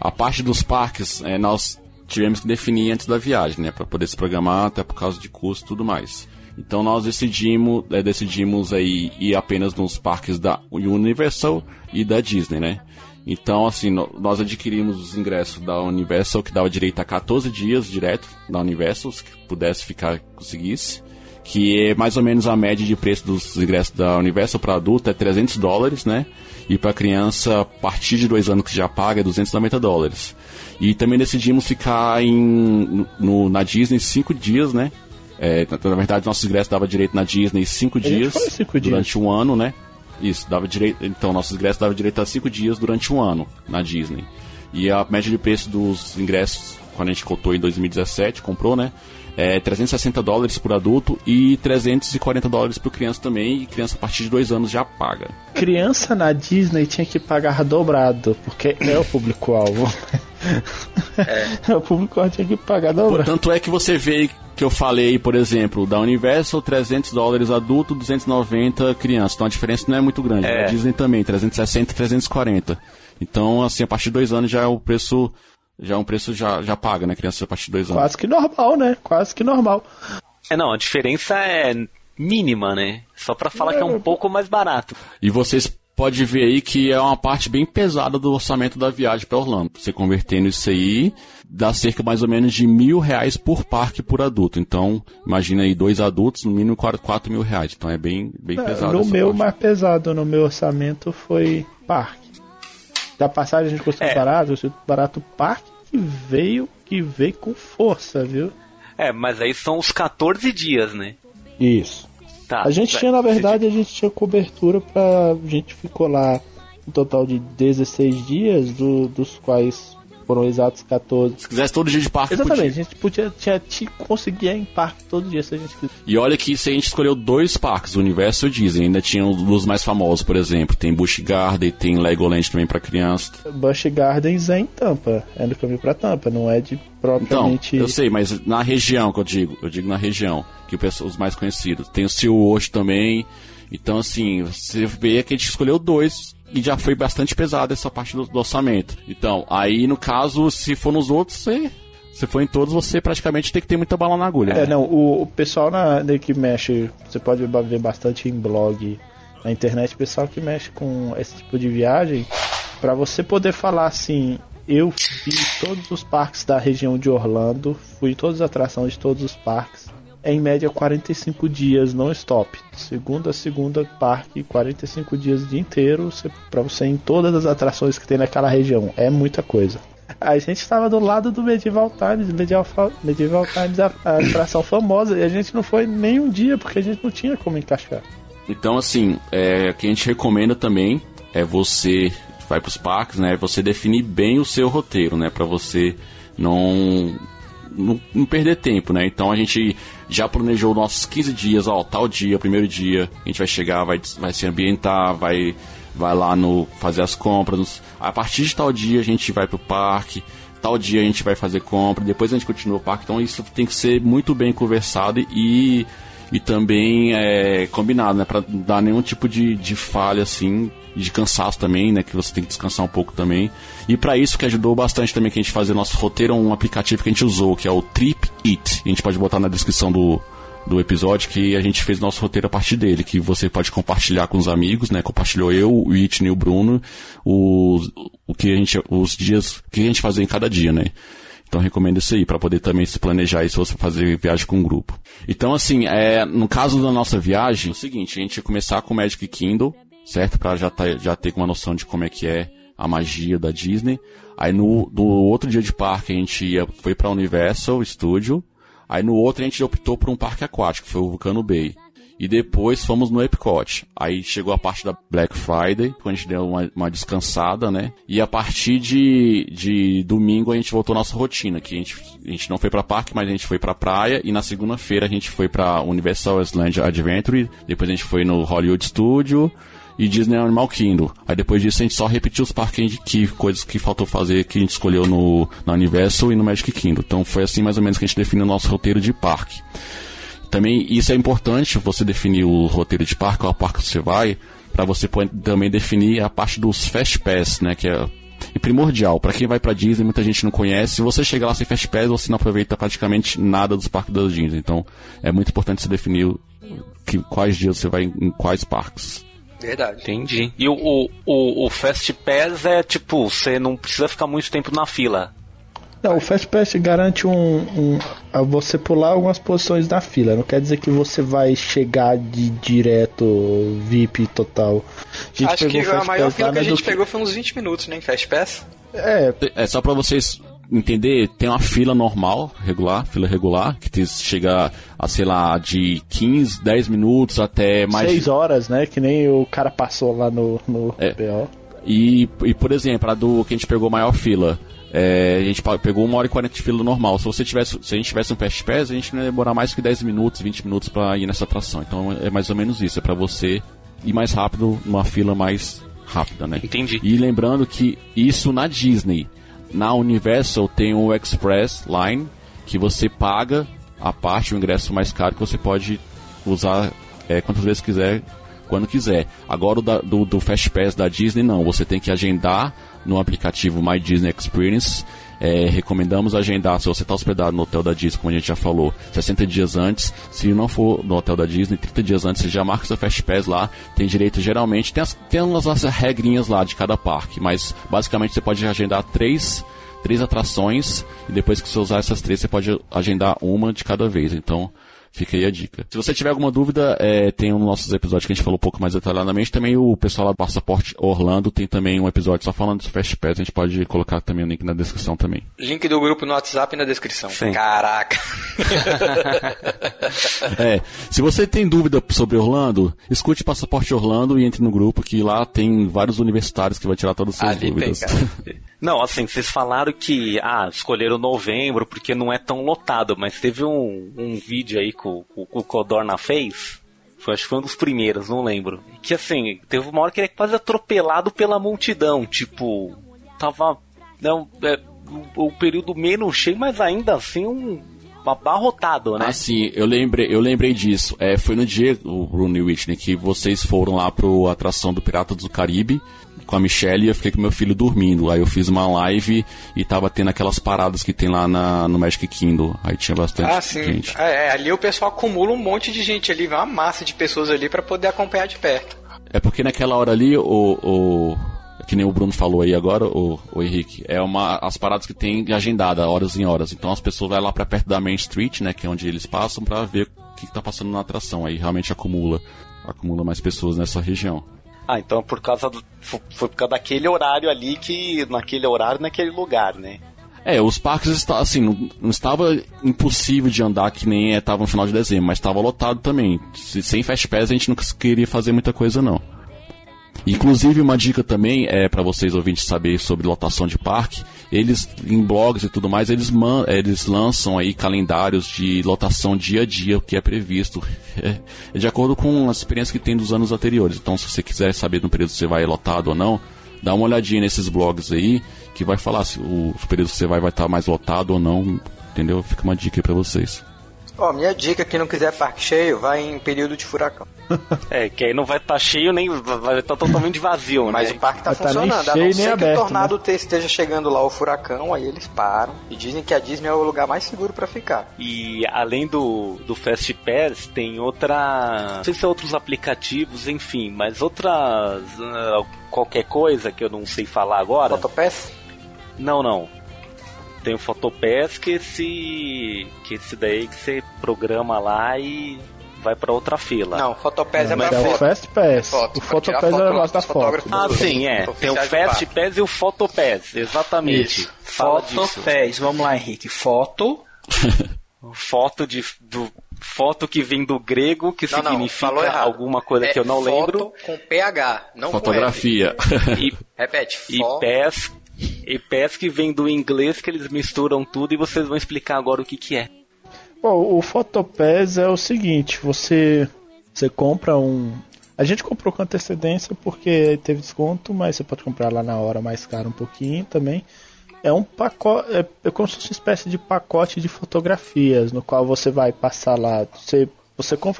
A parte dos parques, é, nós tivemos que definir antes da viagem, né? Pra poder se programar, até por causa de custo e tudo mais. Então nós decidimos, é, decidimos aí ir apenas nos parques da Universal e da Disney, né? Então, assim, nós adquirimos os ingressos da Universal, que dava direito a 14 dias direto da Universal, se pudesse ficar, conseguisse. Que é mais ou menos a média de preço dos ingressos da Universal para adulto é 300 dólares, né? E para criança, a partir de dois anos que já paga, é 290 dólares. E também decidimos ficar em, no- na Disney cinco dias, né? É, na, na verdade, nossos ingressos dava direito na Disney cinco dias cinco dias. durante um ano, né? Isso, dava direito. Então, nossos ingressos dava direito a cinco dias durante um ano na Disney. E a média de preço dos ingressos, quando a gente cotou em 2017, comprou, né? É 360 dólares por adulto e 340 dólares por criança também. E criança a partir de dois anos já paga. Criança na Disney tinha que pagar dobrado, porque é o público-alvo. É. <laughs> o público-alvo tinha que pagar dobrado. Tanto é que você vê que eu falei, por exemplo, da Universal, 300 dólares adulto, 290 criança. Então a diferença não é muito grande. É. A Disney também, 360 340. Então, assim, a partir de dois anos já é o preço. Já é um preço já, já paga, né? Criança a partir de dois anos. Quase que normal, né? Quase que normal. É, não, a diferença é mínima, né? Só pra falar que é um pouco mais barato. E vocês podem ver aí que é uma parte bem pesada do orçamento da viagem para Orlando. Você convertendo isso aí, dá cerca mais ou menos de mil reais por parque por adulto. Então, imagina aí dois adultos, no mínimo quatro, quatro mil reais. Então é bem, bem pesado. no meu, parte. mais pesado no meu orçamento foi parque. Da passagem a gente É. barato, custou barato parque que veio, que veio com força, viu? É, mas aí são os 14 dias, né? Isso. Tá. A gente tinha, na verdade, a gente tinha cobertura pra. A gente ficou lá um total de 16 dias, do- dos quais foram exatos 14. Se quisesse todo dia de parque, Exatamente, podia. a gente podia, tinha, tinha, conseguia ir em parque todo dia se a gente quisesse. E olha que se a gente escolheu dois parques, o Universo e o Disney, ainda tinha os mais famosos, por exemplo. Tem Busch Garden, tem Legoland também para criança. Busch Gardens é em Tampa, é no caminho pra Tampa, não é de Então, propriamente. eu sei, mas na região que eu digo, eu digo na região, que os mais conhecidos. Tem o SeaWorld também. Então, assim, você vê que a gente escolheu dois e já foi bastante pesado essa parte do, do orçamento. Então, aí no caso, se for nos outros, você, se for em todos, você praticamente tem que ter muita bala na agulha. É, não, o, o pessoal na, né, que mexe, você pode ver bastante em blog na internet, o pessoal que mexe com esse tipo de viagem, pra você poder falar assim, eu fiz todos os parques da região de Orlando, fui todas as atrações de todos os parques, é em média 45 dias não stop. Segunda segunda parque, 45 dias o dia inteiro, pra você em todas as atrações que tem naquela região. É muita coisa. A gente estava do lado do Medieval Times, Medieval, Medieval Times, a, a atração famosa, e a gente não foi nem um dia, porque a gente não tinha como encaixar. Então, assim, é, que a gente recomenda também é você vai para os parques, né? Você definir bem o seu roteiro, né? Para você não, não não perder tempo, né? Então a gente já planejou nossos 15 dias, ó, tal dia, primeiro dia, a gente vai chegar, vai, vai se ambientar, vai vai lá no fazer as compras. A partir de tal dia a gente vai pro parque, tal dia a gente vai fazer compra, depois a gente continua o parque. Então isso tem que ser muito bem conversado e e também é combinado, né, para dar nenhum tipo de, de falha assim, de cansaço também, né, que você tem que descansar um pouco também. E para isso que ajudou bastante também que a gente fazer nosso roteiro, um aplicativo que a gente usou, que é o Trip It. A gente pode botar na descrição do do episódio que a gente fez nosso roteiro a partir dele, que você pode compartilhar com os amigos, né? Compartilhou eu, o Whitney e o Bruno, os, o que a gente, os dias, o que a gente fazia em cada dia, né? Então recomendo isso aí para poder também se planejar aí se você fazer viagem com um grupo. Então assim, é, no caso da nossa viagem, é o seguinte, a gente ia começar com o Magic Kindle, certo? Para já, tá, já ter uma noção de como é que é a magia da Disney. Aí no do outro dia de parque a gente ia, foi para Universal Studio. Aí no outro a gente optou por um parque aquático, que foi o Vulcano Bay. E depois fomos no Epcot. Aí chegou a parte da Black Friday, quando a gente deu uma, uma descansada, né? E a partir de, de domingo a gente voltou à nossa rotina, que a gente, a gente não foi pra parque, mas a gente foi pra praia. E na segunda-feira a gente foi pra Universal Island Adventure. Depois a gente foi no Hollywood Studio e Disney Animal Kingdom. Aí depois disso a gente só repetiu os parques que coisas que faltou fazer que a gente escolheu no na Universal e no Magic Kingdom. Então foi assim mais ou menos que a gente definiu o nosso roteiro de parque. Também isso é importante você definir o roteiro de parque, qual parque você vai, para você também definir a parte dos Fast Pass, né, que é é primordial. Para quem vai pra Disney, muita gente não conhece. Se você chegar lá sem Fast Pass, você não aproveita praticamente nada dos parques da Disney. Então, é muito importante você definir que, quais dias você vai em quais parques. Verdade. Entendi. E o, o, o, o Fast Pass é tipo, você não precisa ficar muito tempo na fila. Não, o Fast Pass garante um, um a você pular algumas posições da fila. Não quer dizer que você vai chegar de direto VIP total. A gente Acho que a maior Pass fila que a gente pegou foi uns 20 minutos, né, em Fast Pass. É, É só para vocês entender, tem uma fila normal, regular, fila regular, que tem, chega a, sei lá, de 15, 10 minutos até mais. seis horas, né? Que nem o cara passou lá no, no É. BO. E, e, por exemplo, a do que a gente pegou maior fila. é, a gente pegou uma hora e 40 de fila normal. Se você tivesse, se a gente tivesse um Fast Pass, a gente não ia demorar mais que 10 minutos, 20 minutos para ir nessa atração. Então é mais ou menos isso, é para você ir mais rápido numa fila mais rápida, né? Entendi. E lembrando que isso na Disney, na Universal tem o Express Line que você paga a parte, o ingresso mais caro que você pode usar é, quantas vezes quiser, quando quiser. Agora o da- do, do Fast Pass da Disney não, você tem que agendar no aplicativo My Disney Experience. É, recomendamos agendar, se você está hospedado no hotel da Disney, como a gente já falou, 60 dias antes. Se não for no hotel da Disney, 30 dias antes, você já marca seu Fast Pass lá. Tem direito, geralmente, tem, as, tem as regrinhas lá de cada parque, mas basicamente você pode agendar três, três atrações e depois que você usar essas três, você pode agendar uma de cada vez. Então, Fica aí a dica. Se você tiver alguma dúvida, é, tem um nossos episódios que a gente falou um pouco mais detalhadamente. Também o pessoal lá do Passaporte Orlando tem também um episódio só falando do Fast Pass. A gente pode colocar também o link na descrição também. Link do grupo no WhatsApp na descrição. Sim. Caraca. <laughs> É, se você tem dúvida sobre Orlando, escute Passaporte Orlando e entre no grupo que lá tem vários universitários que vai tirar todas as suas Ali tem, dúvidas. cara. <laughs> Não, assim, vocês falaram que, ah, escolheram novembro porque não é tão lotado, mas teve um, um vídeo aí que o, o, o Codorna fez, foi, acho que foi um dos primeiros, não lembro, que assim, teve uma hora que ele é quase atropelado pela multidão, tipo, tava, não, é, o, o período menos cheio, mas ainda assim um abarrotado, né? Ah, sim, eu lembrei, eu lembrei disso. É, foi no dia, o Bruno e Whitney, que vocês foram lá pro atração do Piratas do Caribe com a Michelle e eu fiquei com meu filho dormindo. Aí eu fiz uma live e tava tendo aquelas paradas que tem lá na, no Magic Kingdom. Aí tinha bastante Ah, sim. gente. É, é, ali o pessoal acumula um monte de gente ali, uma massa de pessoas ali pra poder acompanhar de perto. É porque naquela hora ali, o, o que nem o Bruno falou aí agora, o, o Henrique, é uma as paradas que tem agendada horas em horas. Então as pessoas vão lá pra perto da Main Street, né, que é onde eles passam pra ver o que, que tá passando na atração. Aí realmente acumula, acumula mais pessoas nessa região. Ah, então por causa do, fo- foi por causa daquele horário ali que naquele horário naquele lugar, né? É, os parques está assim, não, não estava impossível de andar que nem estava no final de dezembro, mas estava lotado também. Se- sem Fast Pass a gente não queria fazer muita coisa não. Inclusive uma dica também é para vocês ouvintes saber sobre lotação de parque. Eles em blogs e tudo mais, eles man, eles lançam aí calendários de lotação dia a dia o que é previsto. <laughs> É, é de acordo com as experiências que tem dos anos anteriores. Então, se você quiser saber no período que você vai lotado ou não, dá uma olhadinha nesses blogs aí que vai falar se o, período que você vai vai estar mais lotado ou não, entendeu? Fica uma dica aí para vocês. Ó, minha dica, quem não quiser parque cheio, vai em período de furacão. <laughs> É, que aí não vai estar cheio nem vai estar totalmente vazio, Mas né? o parque tá Mas tá nem funcionando. a cheio, não nem ser que aberto, o tornado te- esteja chegando lá, o furacão, aí eles param. E dizem que a Disney é o lugar mais seguro pra ficar. E além do, do Fast Pass, tem outra. Não sei se é outros aplicativos, enfim, mas outras. ah, qualquer coisa que eu não sei falar agora. Fotopass? Não, não. Tem o Photopass que esse. que esse daí que você programa lá e vai pra outra fila. Não, é Mas pra é o foto. Fast Pass. foto, o Photopass é o foto negócio da dos fotógrafos. foto. Ah, sim, é. Tem o Oficiais do Fast parque. Pass e o Photopass, exatamente. Isso. Fala Foto disso. pés. Vamos lá, Henrique. Foto. <laughs> Foto de. Do, foto que vem do grego, que Não, não, significa errado. alguma coisa É que eu não foto lembro. com PH, não Fotografia. E, com F. <laughs> Repete, e PES. E PES que vem do inglês, que eles misturam tudo e vocês vão explicar agora o que, que é. Bom, o Photopass é o seguinte, você você compra um a gente comprou com antecedência porque teve desconto, mas você pode comprar lá na hora mais caro um pouquinho também. É um pacote, é, é como se fosse uma espécie de pacote de fotografias, no qual você vai passar lá, você você com o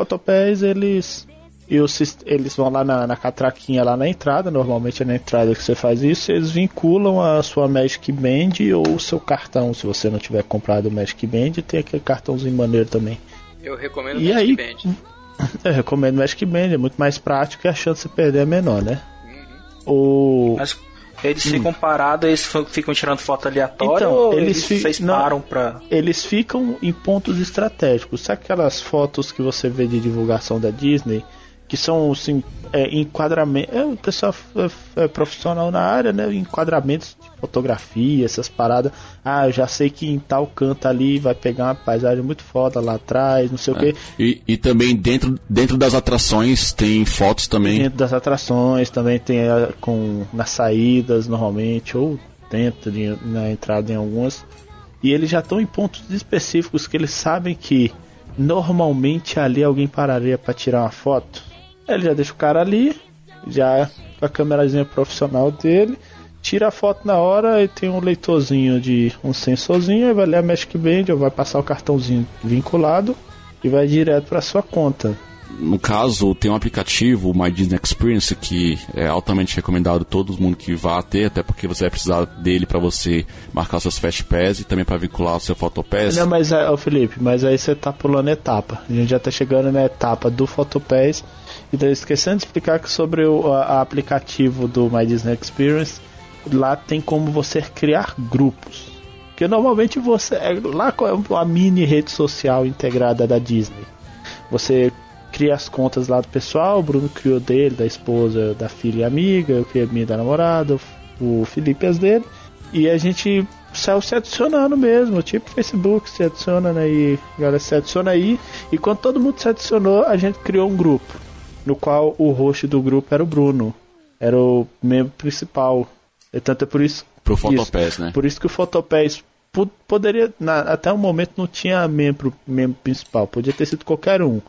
eles e os, eles vão lá na, na catraquinha lá na entrada, normalmente é na entrada que você faz isso, e eles vinculam a sua Magic Band ou o seu cartão, se você não tiver comprado o Magic Band, tem aquele cartãozinho maneiro também. Eu recomendo o E Magic aí, Band. <laughs> eu recomendo o Magic Band, é muito mais prático e a chance de você perder é menor, né? O... Mas eles ficam parados, eles ficam tirando foto aleatória Então, ou eles eles, fi- vocês não. param pra... Eles ficam em pontos estratégicos. Sabe aquelas fotos que você vê de divulgação da Disney? Que são, assim, é, enquadramentos. É, o pessoal é, é profissional na área, né? Enquadramentos de fotografia, essas paradas. Ah, eu já sei que em tal canto ali vai pegar uma paisagem muito foda lá atrás, não sei o que. E, e também dentro, dentro das atrações tem fotos também. Dentro das atrações também tem com nas saídas normalmente ou dentro de, na entrada em algumas e eles já estão em pontos específicos que eles sabem que normalmente ali alguém pararia para tirar uma foto. Ele já deixa o cara ali, já com a câmerazinha profissional dele, tira a foto na hora e tem um leitorzinho de um sensorzinho, vai ler a Magic Band ou vai passar o cartãozinho vinculado e vai direto para sua conta. No caso, tem um aplicativo, o My Disney Experience, que é altamente recomendado todo mundo que vá ter, até porque você vai precisar dele para você marcar seus Fast Pass e também para vincular o seu Photopass. Não, mas é, ô Felipe, mas aí você tá pulando etapa. A gente já tá chegando na etapa do Photopass. E tá esquecendo de explicar que sobre o a- a aplicativo do My Disney Experience, lá tem como você criar grupos. Porque normalmente você. É, lá com a mini rede social integrada da Disney. Você cria as contas lá do pessoal, o Bruno criou dele, da esposa, da filha e amiga, eu criei a minha da namorada, o Felipe as dele. E a gente saiu se adicionando mesmo, tipo Facebook se adiciona, né? E a galera se adiciona aí. E quando todo mundo se adicionou, a gente criou um grupo. No qual o host do grupo era o Bruno. Era o membro principal. E tanto é por isso. Pro Photopass, né? Por isso que o po- poderia. na- até o momento não tinha membro, membro principal. Podia ter sido qualquer um.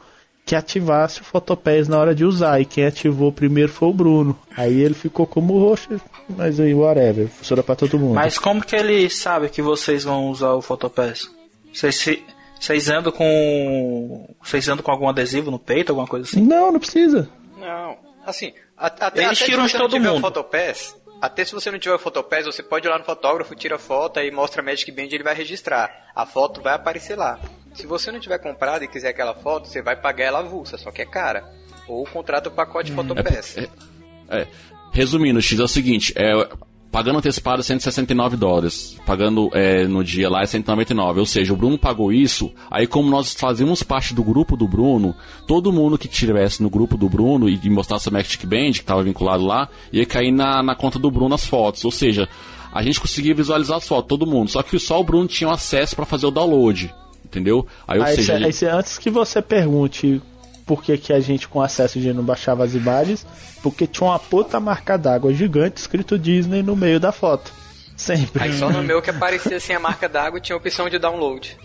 Que ativasse o Photopass na hora de usar. E quem ativou primeiro foi o Bruno. Aí ele ficou como host, mas aí whatever. Funciona pra todo mundo. Mas como que ele sabe que vocês vão usar o Photopass? Vocês, se- vocês andam com. Vocês andam com algum adesivo no peito, alguma coisa assim? Não, não precisa. Não, assim, a- até, Eles até tiram se você não todo tiver mundo. o Photopass, até se você não tiver o Photopass, você pode ir lá no fotógrafo, tira foto e mostra a Magic Band e ele vai registrar. A foto vai aparecer lá. Se você não tiver comprado e quiser aquela foto, você vai pagar ela avulsa, só que é cara. Ou contrata o pacote Photopass. É, resumindo, X é o seguinte, é, pagando antecipado 169 dólares, pagando é, no dia lá é 199, ou seja, o Bruno pagou isso, aí como nós fazíamos parte do grupo do Bruno, todo mundo que estivesse no grupo do Bruno e mostrasse a Magic Band, que estava vinculado lá, ia cair na, na conta do Bruno as fotos, ou seja, a gente conseguia visualizar as fotos, todo mundo. Só que só o Bruno tinha acesso para fazer o download, entendeu? Aí, aí, seja, cê, aí cê, antes que você pergunte por que, que a gente com acesso de não baixava as imagens, porque tinha uma puta marca d'água gigante escrito Disney no meio da foto. Sempre. Aí só no meu que aparecia assim a marca d'água tinha a opção de download.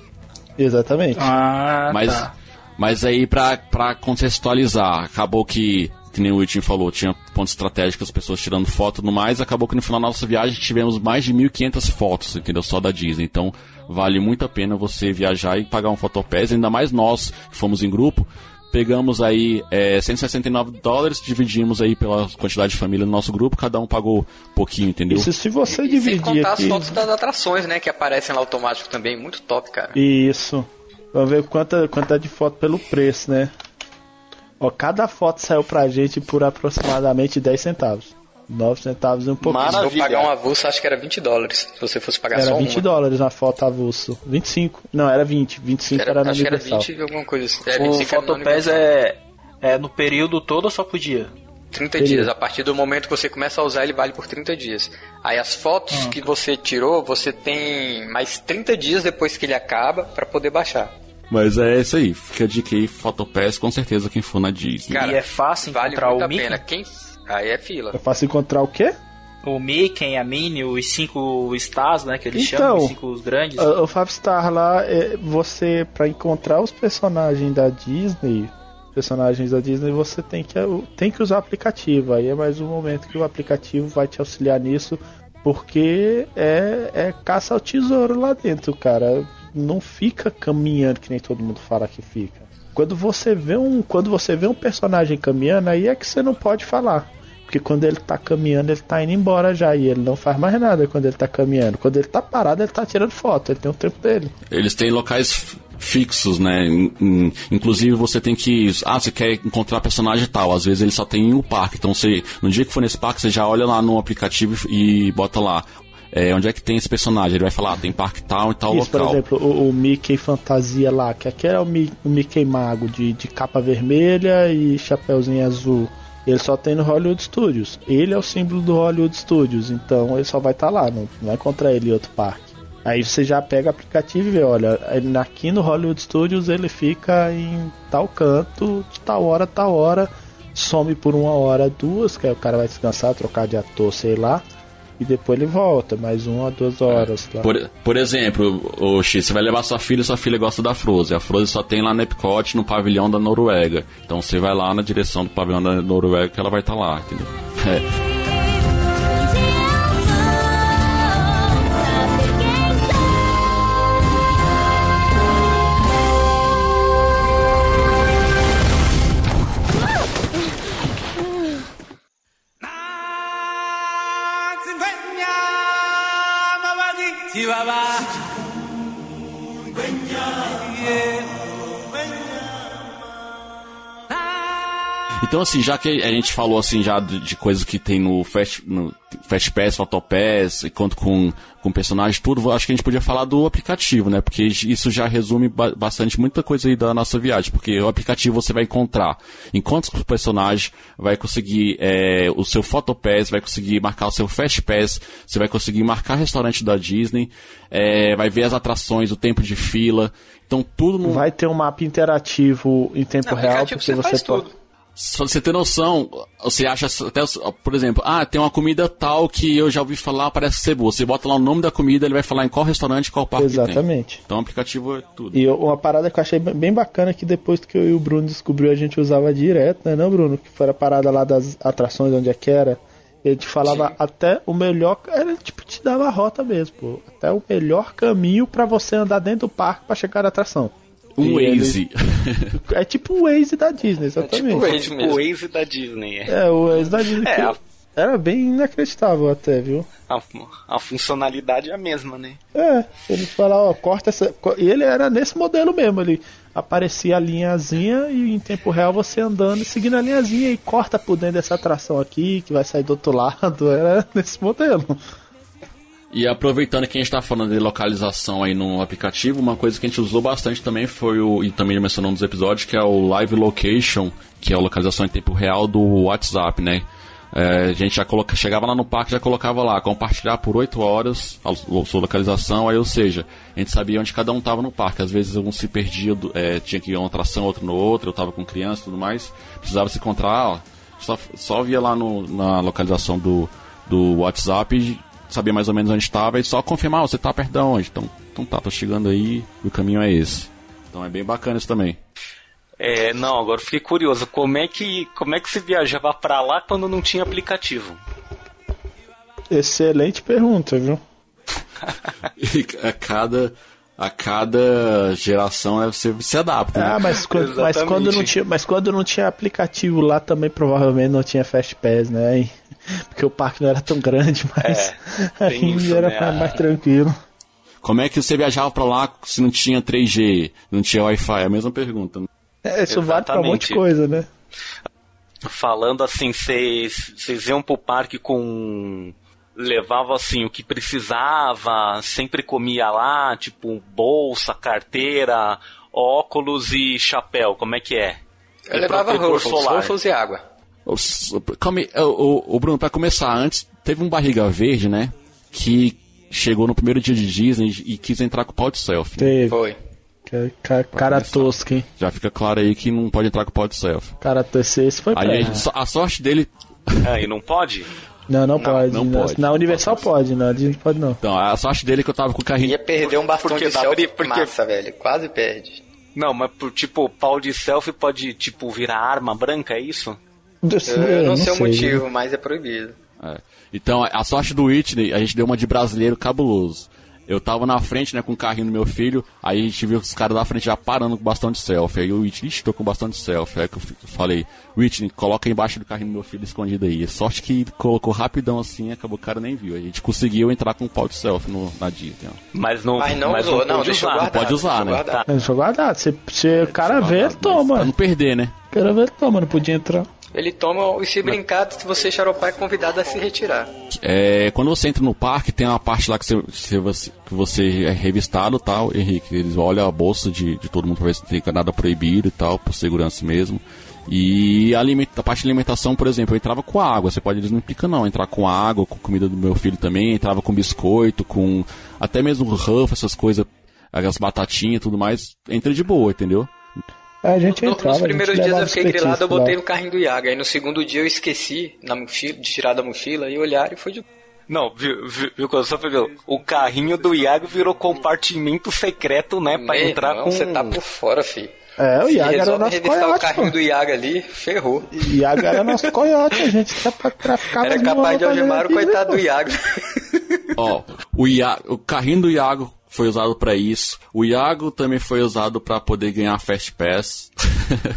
Exatamente. Ah, mas, tá. mas aí pra, pra contextualizar, acabou que que nem o Wilton falou, tinha pontos estratégicos, as pessoas tirando foto no mais, acabou que no final da nossa viagem tivemos mais de 1.500 fotos, entendeu? Só da Disney. Então, vale muito a pena você viajar e pagar um fotopass, ainda mais nós que fomos em grupo, pegamos aí é, 169 dólares, dividimos aí pela quantidade de família no nosso grupo, cada um pagou pouquinho, entendeu? Isso se você dividir. Sem contar aqui... as fotos das atrações, né? Que aparecem lá automático também, muito top, cara. Isso. Vamos ver quanta, quanta de foto pelo preço, né? Ó, cada foto saiu pra gente por aproximadamente 10 centavos. 9 centavos e um pouquinho. Maravilha. Se eu pagar um avulso, acho que era 20 dólares. Se você fosse pagar era só 20 uma. dólares na foto avulso. 25. Não, era 20. 25 era, era na Acho Universal. que era 20 e alguma coisa assim. É, o Fotopass é, é no período todo ou só por dia? 30 período. dias. A partir do momento que você começa a usar, ele vale por 30 dias. Aí as fotos ah. que você tirou, você tem mais 30 dias depois que ele acaba para poder baixar. Mas é isso aí. Fica a dica aí, Fotopass, com certeza quem for na Disney. Cara, e é fácil encontrar vale o Mickey? Pena. Quem... Aí é fila. É fácil encontrar o quê? o Mickey, a Minnie, os cinco stars, né, que eles então, chamam, os cinco grandes. O, o Five Star lá, é, você para encontrar os personagens da Disney, personagens da Disney, você tem que tem que usar o aplicativo. Aí é mais um momento que o aplicativo vai te auxiliar nisso, porque é, é caça ao tesouro lá dentro, cara. Não fica caminhando que nem todo mundo fala que fica. Quando você vê um, quando você vê um personagem caminhando, aí é que você não pode falar. Porque quando ele tá caminhando, ele tá indo embora já. E ele não faz mais nada quando ele tá caminhando. Quando ele tá parado, ele tá tirando foto. Ele tem o tempo dele. Eles têm locais fixos, né? Inclusive você tem que. Ah, você quer encontrar personagem tal. Às vezes ele só tem o parque. Então você. No dia que for nesse parque, você já olha lá no aplicativo e bota lá. É, onde é que tem esse personagem? Ele vai falar, ah, tem parque tal e tal Isso, local. Por exemplo, o, o, Mickey Fantasia lá, que aqui é o, Mi, o Mickey Mago de, de capa vermelha e chapéuzinho azul. Ele só tem no Hollywood Studios. Ele é o símbolo do Hollywood Studios, então ele só vai estar tá lá, não, não vai encontrar ele em outro parque. Aí você já pega o aplicativo e vê, olha, aqui no Hollywood Studios ele fica em tal canto, de tal hora, tal hora, some por uma hora, duas, que aí o cara vai descansar, trocar de ator, sei lá e depois ele volta, mais uma, duas horas. Lá. Por, por exemplo, o X, você vai levar sua filha e sua filha gosta da Frozen. A Frozen só tem lá no Epcot, no pavilhão da Noruega. Então você vai lá na direção do pavilhão da Noruega que ela vai estar tá lá, entendeu? <laughs> É. Chihuahua. Então, assim, já que a gente falou assim já de, de coisas que tem no Fast, no Fast Pass, Photopass, e quanto com, com personagens, tudo, acho que a gente podia falar do aplicativo, né? Porque isso já resume ba bastante muita coisa aí da nossa viagem. Porque o aplicativo você vai encontrar em quantos personagens, vai conseguir é, o seu Photopass, vai conseguir marcar o seu Fast Pass, você vai conseguir marcar restaurante da Disney, é, vai ver as atrações, o tempo de fila. Então tudo no... Vai ter um mapa interativo em tempo Não, real, porque você, você pode. Tudo. Só você ter noção, você acha até, por exemplo, ah, tem uma comida tal que eu já ouvi falar, parece ser boa. Você bota lá o nome da comida, ele vai falar em qual restaurante, qual parque Exatamente. Então o aplicativo é tudo. E uma parada que eu achei bem bacana que depois que eu e o Bruno descobriu, a gente usava direto, né, não, Bruno? Que foi a parada lá das atrações, onde é que era. Ele te falava Sim. até o melhor, era tipo te dava a rota mesmo, pô. Até o melhor caminho para você andar dentro do parque para chegar na atração. Um Waze. <laughs> É tipo o Waze da Disney, exatamente. É tipo o Waze, mesmo. o Waze da Disney. É, é o Waze da Disney. É, a... Era bem inacreditável até, viu? A, a, funcionalidade é a mesma, né? É, ele fala, ó, corta essa. E ele era nesse modelo mesmo, ele aparecia a linhazinha e em tempo real você andando e seguindo a linhazinha e corta por dentro dessa atração aqui, que vai sair do outro <laughs> lado. Era nesse modelo. E aproveitando que a gente está falando de localização aí no aplicativo, uma coisa que a gente usou bastante também foi o, e também mencionou nos episódios, que é o Live Location, que é a localização em tempo real do WhatsApp, né? É, a gente já coloca, chegava lá no parque já colocava lá, compartilhar por 8 horas a lo- sua localização, aí ou seja, a gente sabia onde cada um estava no parque. Às vezes um se perdia, é, tinha que ir uma atração, outro no outro, eu tava com criança e tudo mais, precisava se encontrar, ó, só, só via lá no- na localização do, do WhatsApp sabia mais ou menos onde estava e só confirmar, ó, você tá perto de onde? Então, então tá, tô chegando aí, e o caminho é esse. Então é bem bacana isso também. É, não, agora eu fiquei curioso. Como é que, como é que se viajava pra lá quando não tinha aplicativo? Excelente pergunta, viu? <laughs> <laughs> E a cada, a cada geração né, você se adapta. né? Ah, mas quando, mas, Exatamente. quando não tinha, mas quando não tinha aplicativo lá também provavelmente não tinha Fast Pass, né? Aí- Porque o parque não era tão grande, mas É, <laughs> ainda isso, era né? mais, tranquilo. Como é que você viajava pra lá se não tinha 3G, não tinha Wi-Fi? É a mesma pergunta. né? É, isso vale pra um monte de Exatamente. coisa, né? Falando assim, vocês iam pro parque com. Levava assim o que precisava, sempre comia lá, tipo bolsa, carteira, óculos e chapéu. Como é que é? Eu E levava Ruffles. Ruffles e água. O, o, o- Bruno, pra começar antes, teve um barriga verde, né? Que chegou no primeiro dia de Disney e quis entrar com o pau de selfie. Teve. Foi. Ca- ca- Cara começar. tosco, hein? Já fica claro aí que não pode entrar com o pau de selfie. Cara tosco, esse foi pra Aí a, errar. gente- a sorte dele. Ah, e não pode? Não, não, pode. não Na- pode. Na Universal pode, na Disney pode não. Então, a sorte dele é que eu tava com o carrinho. Ia perder um bastão Porque de selfie pra- porque- massa, velho. Quase perde. Não, mas por tipo, pau de selfie pode, tipo, virar arma branca, é isso? Eu, eu não, sei o sei, motivo, mas é proibido. É. Então, a sorte do Whitney, a gente deu uma de brasileiro cabuloso. Eu tava na frente, né, com o carrinho do meu filho, aí a gente viu os caras da frente já parando com bastão de selfie. Aí o Whitney, ixi, tô com bastão de selfie. Aí que eu falei, Whitney, coloca embaixo do carrinho do meu filho escondido aí. Sorte que colocou rapidão assim, acabou o cara nem viu. A gente conseguiu entrar com um pau de selfie no, na Disney. ó. Mas não, Mas não mas usou, não, pode deixou usar. guardado. pode usar, né? guardado. Mas foi guardado. Se, se o cara ver, toma. Pra não perder, né? O cara ver, toma, não podia entrar. Ele toma, e se brincar, se você xaropar, é convidado a se retirar. É, quando você entra no parque, tem uma parte lá que você, que você é revistado tal, Henrique. Eles olham a bolsa de, de todo mundo pra ver se tem nada proibido e tal, por segurança mesmo. E a, aliment- a parte de alimentação, por exemplo, eu entrava com água. Você pode, eles não implicam não, entrar com água, com comida do meu filho também, entrava com biscoito, com até mesmo ruff, essas coisas, as batatinhas e tudo mais. Entra de boa, entendeu? A gente No- entrava, Nos a gente primeiros dias eu fiquei grilado, eu botei no carrinho do Iaga. Aí no segundo dia eu esqueci na mochila, de tirar da mochila e olhar e foi de. Não, viu, viu, viu só pegou? O carrinho do Iago virou compartimento secreto, né? Pra Meu entrar irmão, com. Você tá por fora, fi. É, o Iago era nosso revistar o coiote, carrinho pô. do Iaga ali, ferrou. Iago era nosso coiote, a gente tá pra traficar Era capaz de algemar o coitado do Iago. Ó, o, Ia- o carrinho do Iago foi usado pra isso. O Iago também foi usado pra poder ganhar Fast Pass.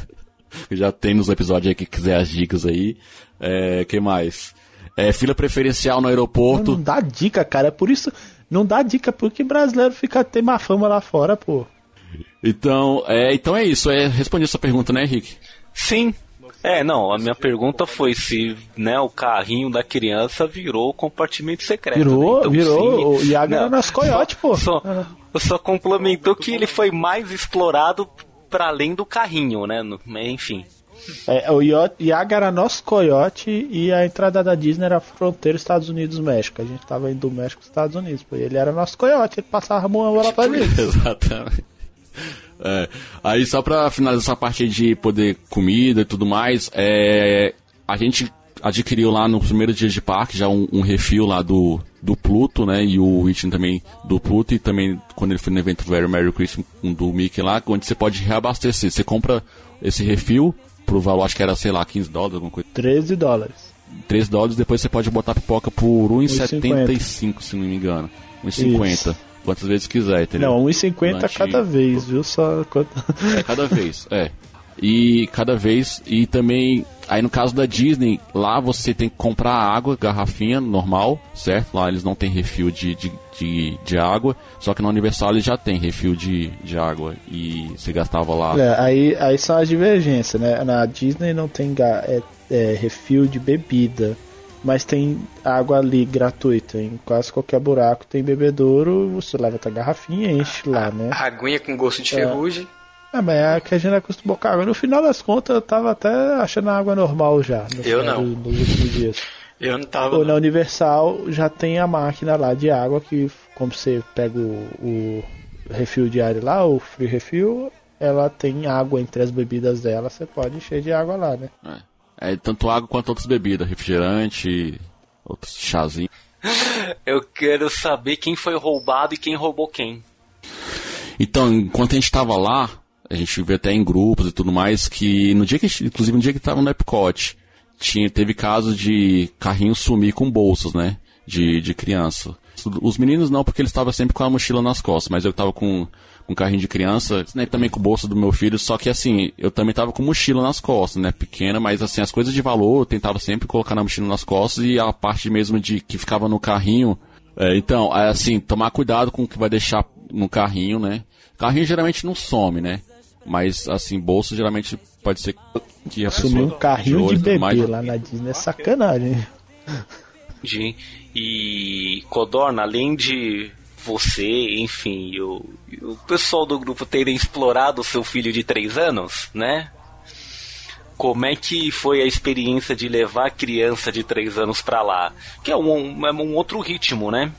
<laughs> Já tem nos episódios aí que quiser as dicas aí. É, que mais? É, fila preferencial no aeroporto. Não dá dica, cara. Por isso. Não dá dica porque brasileiro fica tem má fama lá fora, pô. Então, é, então é isso. É, respondi essa pergunta, né, Henrique? Sim. É, não, a minha pergunta foi se né, o carrinho da criança virou compartimento secreto. Virou, né? Então, virou. sim. O Iago era nosso coiote, pô. Só, só complementou que ele foi mais explorado para além do carrinho, né? No- Enfim. É, o Iago era nosso coiote e a entrada da Disney era a fronteira Estados Unidos-México. A gente tava indo do México Estados Unidos, pô. E ele era nosso coiote, ele passava a mão lá pra <laughs> gente. Exatamente. É, aí só pra finalizar essa parte de poder comida e tudo mais, é, a gente adquiriu lá no primeiro dia de parque já um, um refil lá do, do Pluto, né? E o Whitney também do Pluto e também quando ele foi no evento Very Merry Christmas um do Mickey lá, onde você pode reabastecer. Você compra esse refil pro valor, acho que era, sei lá, 15 dólares, alguma coisa. 13 dólares. 3 dólares, depois você pode botar pipoca por 1,50. 1,75, se não me engano. 1,50. Quantas vezes quiser, entendeu? Não, 1,50 Durante- cada vez, viu? Só. É cada vez, é. E cada vez, e também, aí no caso da Disney, lá você tem que comprar água, garrafinha normal, certo? Lá eles não têm refil de, de, de, de água, só que na Universal eles já tem refil de, de água. E você gastava lá. É, aí, aí são as divergências, né? Na Disney não tem é, é, refil de bebida, mas tem água ali gratuita. Em quase qualquer buraco tem bebedouro, você leva tua garrafinha e enche lá, né? A aguinha com gosto de É. ferrugem. É, mas é que a gente acostumou com a água. No final das contas, eu tava até achando a água normal já. no Eu não. do- nos últimos dias. Eu não tava. Ou na Universal já tem a máquina lá de água que, como você pega o, o refil diário lá, o free refil, ela tem água entre as bebidas dela, você pode encher de água lá, né? É tanto água quanto outras bebidas, refrigerante, outros chazinhos. Eu quero saber quem foi roubado e quem roubou quem. Então, enquanto a gente tava lá, a gente vê até em grupos e tudo mais, que no dia que, a gente- inclusive no dia que tava no Epcot, tinha, teve casos de carrinho sumir com bolsas, né? De, de criança. Os meninos não, porque eles estavam sempre com a mochila nas costas, mas eu tava com com carrinho de criança, né, também com bolsa do meu filho, só que assim, eu também tava com mochila nas costas, né, pequena, mas assim, as coisas de valor eu tentava sempre colocar na mochila nas costas e a parte mesmo de que ficava no carrinho, é, então, é, assim, tomar cuidado com o que vai deixar no carrinho, né, carrinho geralmente não some, né, mas assim, bolsa geralmente pode ser que a Sumiu um carrinho olho de e tudo bebê mais. lá na Disney é sacanagem. De, e Codorna, além de você, enfim, e o, e o pessoal do grupo terem explorado o seu filho de 3 anos, né? Como é que foi a experiência de levar a criança de 3 anos pra lá? Que é um, é um outro ritmo, né?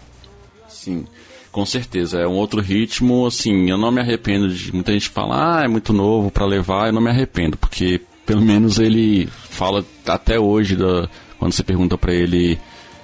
Sim, com certeza. É um outro ritmo, assim, eu não me arrependo de. Muita gente fala, ah, é muito novo pra levar, eu não me arrependo, porque pelo menos ele fala até hoje, da, quando você pergunta pra ele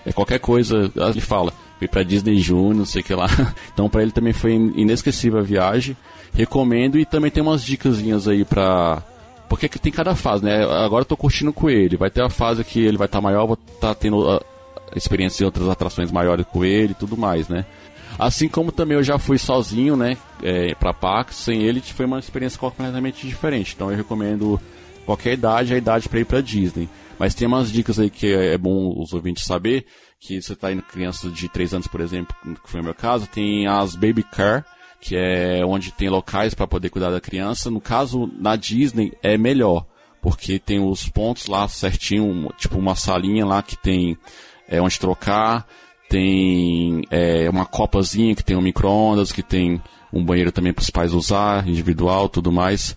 é, qualquer coisa, ele fala, fui pra Disney Junior, não sei o que lá. <laughs> Então pra ele também foi inesquecível a viagem. Recomendo e também tem umas dicasinhas aí pra. Porque que tem cada fase, né? Agora eu tô curtindo com ele. Vai ter a fase que ele vai estar maior, vou estar tendo a, a experiência em outras atrações maiores com ele e tudo mais, né? Assim como também eu já fui sozinho, né, é, pra parque, sem ele foi uma experiência completamente diferente. Então eu recomendo qualquer idade, a idade para ir pra Disney. Mas tem umas dicas aí que é, é bom os ouvintes saber, que você tá indo criança de 3 anos, por exemplo, que foi o meu caso, tem as Baby Car, que é onde tem locais para poder cuidar da criança. No caso, na Disney é melhor, porque tem os pontos lá certinho, tipo uma salinha lá que tem é, onde trocar, tem é, uma copazinha que tem um micro-ondas, que tem um banheiro também para os pais usar, individual, tudo mais.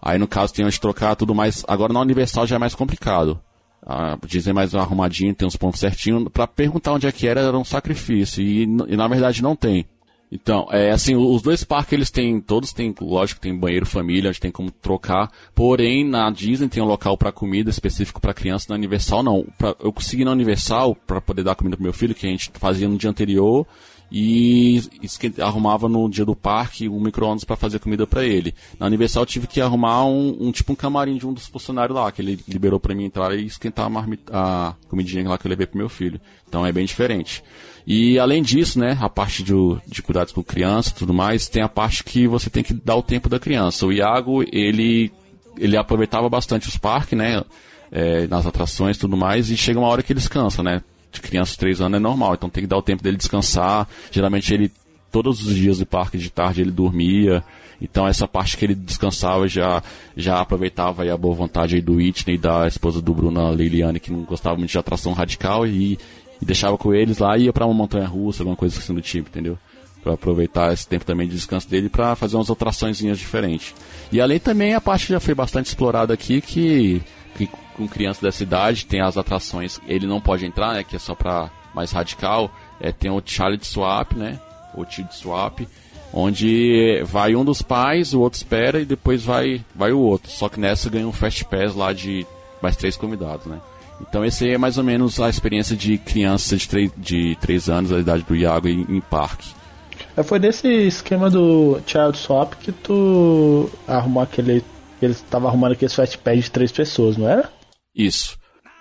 Aí no caso tem onde trocar, tudo mais. Agora na Universal já é mais complicado. A Disney é mais arrumadinho, tem uns pontos certinhos. Pra perguntar onde é que era, era um sacrifício. E, e na verdade não tem. Então, é assim, os dois parques eles têm, todos têm, lógico, tem banheiro família, onde tem como trocar. Porém, na Disney tem um local para comida específico para criança, na Universal não. Pra, eu consegui na Universal para poder dar comida pro meu filho, que a gente fazia no dia anterior e arrumava no dia do parque um micro-ondas para fazer comida para ele. Na Universal tive que arrumar um, um tipo um camarim de um dos funcionários lá, que ele liberou para mim entrar e esquentar a, marmita, a comidinha lá que eu levei pro meu filho. Então é bem diferente. E além disso, né, a parte de, de cuidados com criança e tudo mais, tem a parte que você tem que dar o tempo da criança. O Iago, ele, ele aproveitava bastante os parques, né, é, nas atrações e tudo mais, e chega uma hora que eles cansam, né. De criança de 3 anos é normal, então tem que dar o tempo dele descansar. Geralmente ele, todos os dias de parque de tarde ele dormia, então essa parte que ele descansava já, já aproveitava a boa vontade do Whitney e da esposa do Bruno, Liliane, que não gostava muito de atração radical e, e deixava com eles lá e ia pra uma montanha russa, alguma coisa assim do tipo, entendeu? Pra aproveitar esse tempo também de descanso dele pra fazer umas atraçõezinhas diferentes. E além também a parte que já foi bastante explorada aqui, que, que com crianças dessa idade tem as atrações, ele não pode entrar, né? Que é só pra mais radical. É, tem o Child Swap, né? O Child Swap, onde vai um dos pais, o outro espera e depois vai, vai o outro. Só que nessa ganha um Fast Pass lá de mais três convidados, né? Então esse aí é mais ou menos a experiência de criança de 3, de três anos, a idade do Iago, em, em parque. É, Foi nesse esquema do Child Swap que tu arrumou aquele. Ele tava arrumando aquele Fast Pass de três pessoas, não era? Isso.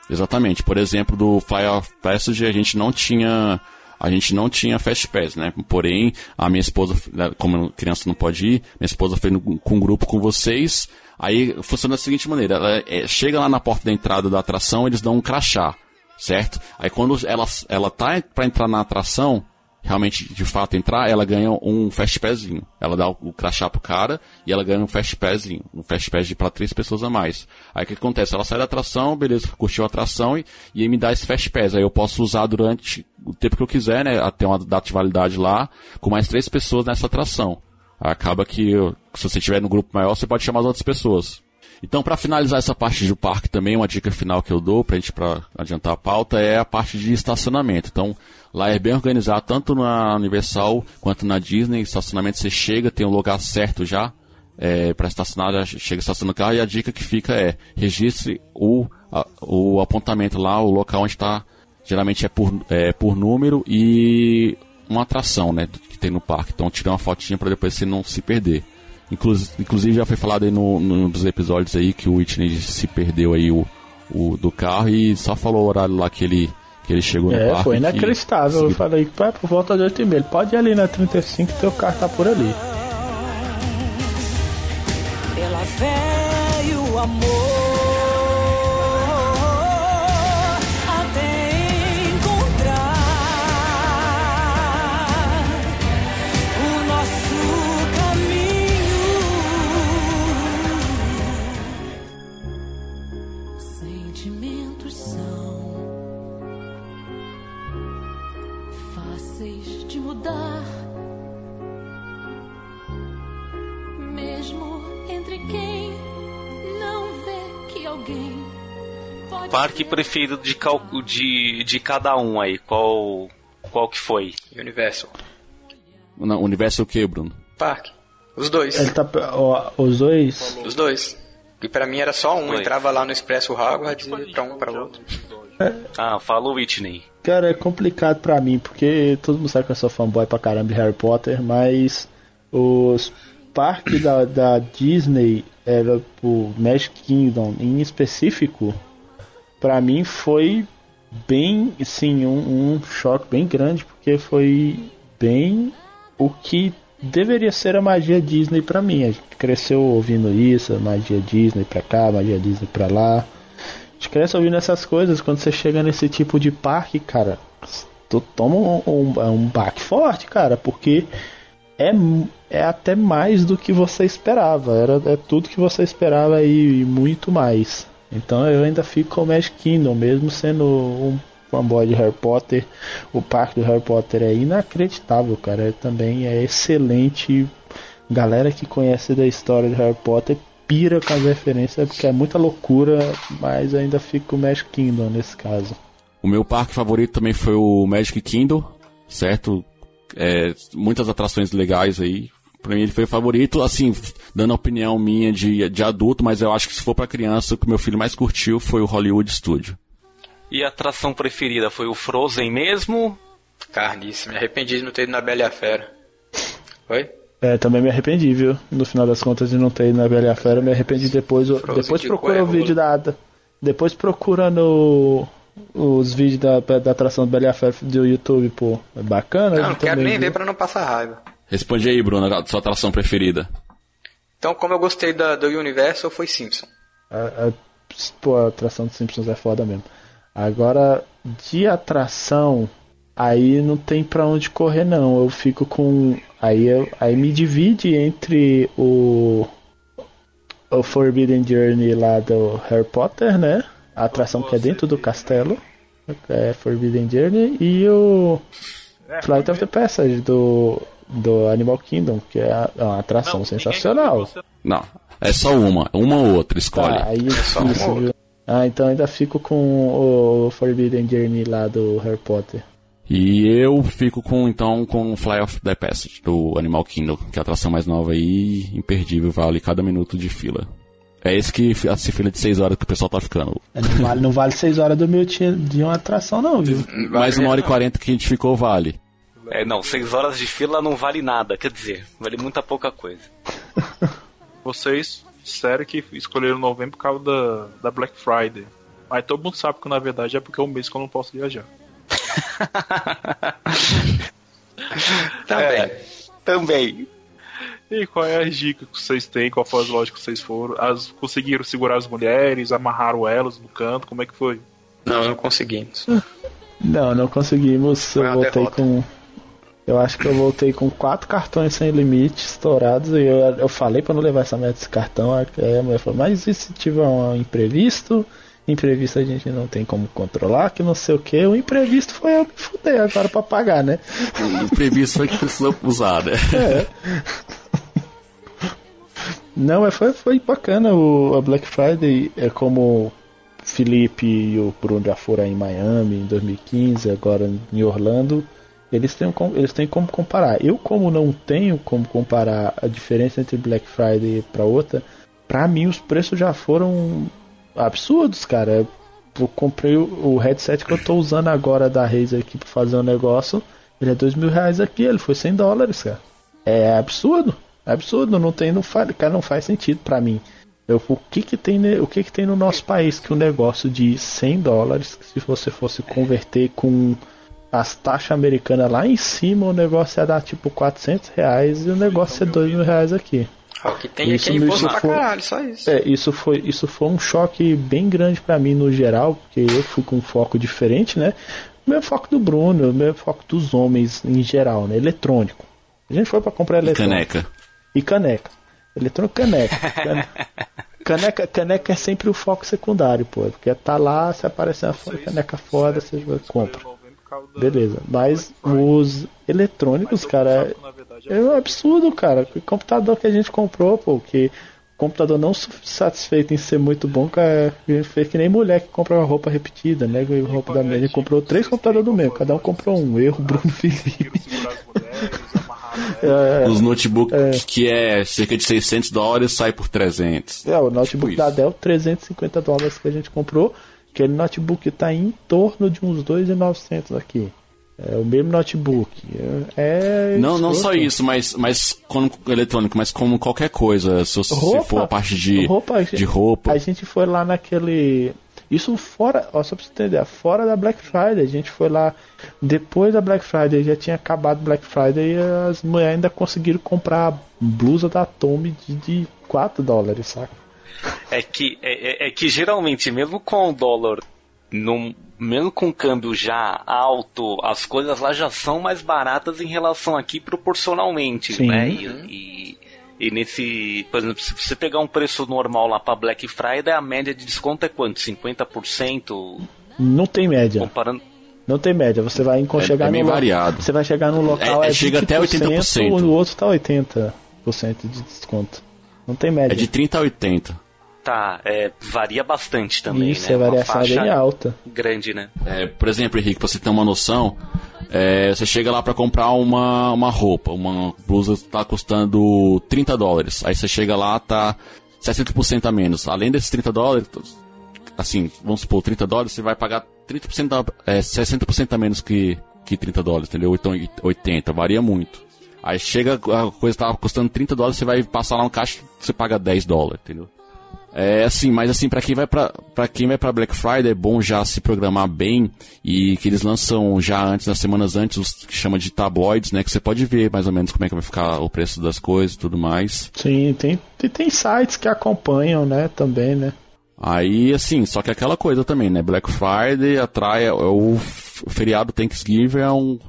Exatamente. Por exemplo, do Fire of Passage a gente não tinha a gente não tinha Fast Pass, né? Porém, a minha esposa, né, como criança não pode ir, minha esposa foi no, com um grupo com vocês. Aí funciona da seguinte maneira: ela é, chega lá na porta da entrada da atração, eles dão um crachá, certo? Aí quando ela, ela tá para entrar na atração, realmente de fato entrar, ela ganha um fast passinho. Ela dá o, crachá pro cara e ela ganha um fast passinho, um fast pass para três pessoas a mais. Aí o que acontece? Ela sai da atração, beleza, curtiu a atração e, e me dá esse fast pass. Aí eu posso usar durante o tempo que eu quiser, né? Até uma data de validade lá, com mais três pessoas nessa atração. Aí acaba que se você estiver no grupo maior, você pode chamar as outras pessoas. Então, para finalizar essa parte do parque também, uma dica final que eu dou pra gente para adiantar a pauta é a parte de estacionamento. Então, lá é bem organizado, tanto na Universal quanto na Disney. Estacionamento você chega, tem o lugar certo já é, para estacionar, chega estacionando o carro e a dica que fica é registre o, a- o apontamento lá, o local onde está. Geralmente é por, é por número e uma atração, né, que tem no parque. Então, tira uma fotinha para depois você não se perder. Inclusive, já foi falado aí no, nos episódios aí que o Whitney se perdeu aí o, o do carro e só falou o horário lá que ele, que ele chegou no É, parque. foi que- inacreditável. Eu falei, pá, por volta de 8 e meia. Pode ir ali na 35 que teu carro tá por ali. Preferido de, cal- de, de cada um aí, qual, qual que foi? Universal. Não, universo é o que, Bruno? Parque. Os dois. Ele tá, ó, os dois. Os dois. E pra mim era só um, Dois. entrava lá no Expresso Hogwarts e ia pra um pra outro. Ah, fala o Whitney. Cara, é complicado pra mim, porque todo mundo sabe que eu sou fanboy pra caramba de Harry Potter, mas os parques da, da Disney, era o Magic Kingdom em específico, pra mim foi bem, sim, um, um choque bem grande, porque foi bem o que deveria ser a magia Disney pra mim. A gente cresceu ouvindo isso, magia Disney pra cá, magia Disney pra lá. A gente cresce ouvindo essas coisas, quando você chega nesse tipo de parque, cara, tu toma um, um, um baque forte, cara, porque é, é até mais do que você esperava. Era, é tudo que você esperava e, e muito mais. Então eu ainda fico com o Magic Kingdom, mesmo sendo um fanboy de Harry Potter. O parque do Harry Potter é inacreditável, cara. É, também é excelente. Galera que conhece da história de Harry Potter pira com as referências, porque é muita loucura, mas ainda fico com o Magic Kingdom nesse caso. O meu parque favorito também foi o Magic Kingdom, certo? É, muitas atrações legais aí. Pra mim ele foi o favorito, assim, dando a opinião minha de, de adulto, mas eu acho que se for pra criança, o que meu filho mais curtiu foi o Hollywood Studio. E a atração preferida foi o Frozen mesmo? Carnice, me arrependi de não ter ido na Bela e a Fera. Oi? É, também me arrependi, viu? No final das contas de não ter ido na Bela e a Fera, me arrependi depois. Frozen depois de procura o vídeo da. da- Depois procura no. Os vídeos da, da atração do Bela e a Fera do YouTube, pô. É bacana. Não, eu não quero nem vi. ver pra não passar raiva. Responde aí, Bruno, a sua atração preferida. Então, como eu gostei da, do Universal, foi Simpson. A, a- pô, a atração dos Simpsons é foda mesmo. Agora, de atração, aí não tem pra onde correr não. Eu fico com. Aí, eu- aí me divide entre o. O Forbidden Journey lá do Harry Potter, né? A atração que é dentro do castelo. É Forbidden Journey. E o. Flight of the Passage do. Do Animal Kingdom, que é a- uma atração sensacional. Não, é só uma, uma ou outra, escolhe. Tá, aí só uma isso, outra. viu? Ah, então ainda fico com o Forbidden Journey lá do Harry Potter. E eu fico com, então, com o Fly of the Passage, do Animal Kingdom, que é a atração mais nova aí, imperdível, vale cada minuto de fila. É esse que essa fila de 6 horas que o pessoal tá ficando. É, Não vale, não vale 6 horas do meu dia de uma atração, não, viu? Mais uma hora e 40 que a gente ficou, vale. É, não, seis horas de fila não vale nada, quer dizer, vale muita pouca coisa. <laughs> Vocês disseram que escolheram novembro por causa da, da Black Friday. Mas todo mundo sabe que na verdade é porque é um mês que eu não posso viajar. <laughs> Também. Também. E qual é a dica que vocês têm? Qual foi as lojas que vocês foram? As, conseguiram segurar as mulheres? Amarraram elas no canto? Como é que foi? Não, não conseguimos. Não, não conseguimos. Foi Eu voltei derrota. com. Eu acho que eu voltei com quatro cartões sem limite estourados e eu, eu falei pra não levar essa merda desse cartão. Aí a mulher falou, mas e se tiver um imprevisto? Imprevisto a gente não tem como controlar, que não sei o que. O imprevisto foi eu me fuder agora pra pagar, né? O imprevisto foi que precisou usar, né? É. Não, é, foi, foi bacana o, a Black Friday. É como Felipe e o Bruno já foram em Miami em 2015, agora em Orlando. Eles têm, eles têm como comparar. Eu, como não tenho como comparar a diferença entre Black Friday para outra, pra mim os preços já foram absurdos, cara. Eu comprei o, headset que eu tô usando agora da Razer aqui pra fazer um negócio. Ele é dois mil reais aqui, ele foi 100 dólares, cara. É absurdo, absurdo, não tem, não faz, cara, não faz sentido pra mim. Eu, o que que tem, o que que tem no nosso país que um negócio de 100 dólares, se você fosse converter com as taxas americanas lá em cima, o negócio ia dar tipo 400 reais e o negócio é dois mil reais aqui. Ah, o que tem Isso aqui é me imposto pra chocou. caralho, só isso. É, isso foi, isso foi um choque bem grande pra mim no geral, porque eu fui com um foco diferente, né? O meu foco do Bruno, o meu foco dos homens em geral, né? Eletrônico. A gente foi pra comprar E eletrônico. caneca. E caneca. Eletrônico caneca. <laughs> Cane- caneca. Caneca é sempre o foco secundário, pô. Porque tá lá, se aparecer uma caneca foda, você vai- compra. Beleza. Mas os eletrônicos, cara, é um absurdo, cara. O computador que a gente comprou, pô, que o computador não satisfeito em ser muito bom, cara, gente fez que nem mulher que compra uma roupa repetida, né? Roupa da mesma. Ele comprou três computadores do mesmo, cada um comprou um. Erro, Bruno Felipe. <laughs> É, Os notebooks que é cerca de 600 dólares sai por 300. É, o notebook Tipo da. Dell, 350 dólares que a gente comprou. Aquele notebook tá em torno de uns 2.900 aqui. É o mesmo notebook. É. é Não, não só isso, mas, mas como eletrônico, mas como qualquer coisa. Se, se Roupa, for a parte de roupa, de roupa. A gente foi lá naquele. Isso fora, ó, só pra você entender, fora da Black Friday. A gente foi lá depois da Black Friday, já tinha acabado Black Friday e as mulheres ainda conseguiram comprar blusa da Tommy de, de 4 dólares, saca? É que, é, é- é que geralmente, mesmo com o dólar, num, mesmo com o câmbio já alto, as coisas lá já são mais baratas em relação aqui proporcionalmente, Sim. né? E, e, e nesse, por exemplo, se você pegar um preço normal lá para Black Friday, a média de desconto é quanto? 50%? Não tem média. Comparando. Não tem média. Você vai É- chegar é bem no lo- variado. Você vai chegar no local É- é, é- chega até 80%. No outro tá 80% de desconto. Não tem média. É de 30 a 80. Tá, é, varia bastante também, Isso, né? a variação é bem alta. Grande, né? É, por exemplo, Henrique, pra você ter uma noção, é, você chega lá pra comprar uma, uma roupa, uma blusa tá custando 30 dólares. Aí você chega lá, tá 60% a menos. Além desses 30 dólares, assim, vamos supor, 30 dólares, você vai pagar 30% da, é, 60% a menos que, que 30 dólares, entendeu? Então 80, varia muito. Aí chega, a coisa tá custando 30 dólares, você vai passar lá no caixa, você paga 10 dólares, entendeu? É assim, mas assim, pra quem vai pra, pra quem vai pra Black Friday é bom já se programar bem e que eles lançam já antes, nas semanas antes, os que chama de tabloides, né? Que você pode ver mais ou menos como é que vai ficar o preço das coisas e tudo mais. Sim, tem, tem, tem sites que acompanham, né, também, né? Aí, assim, só que aquela coisa também, né? Black Friday atrai, é o feriado Thanksgiving é, um,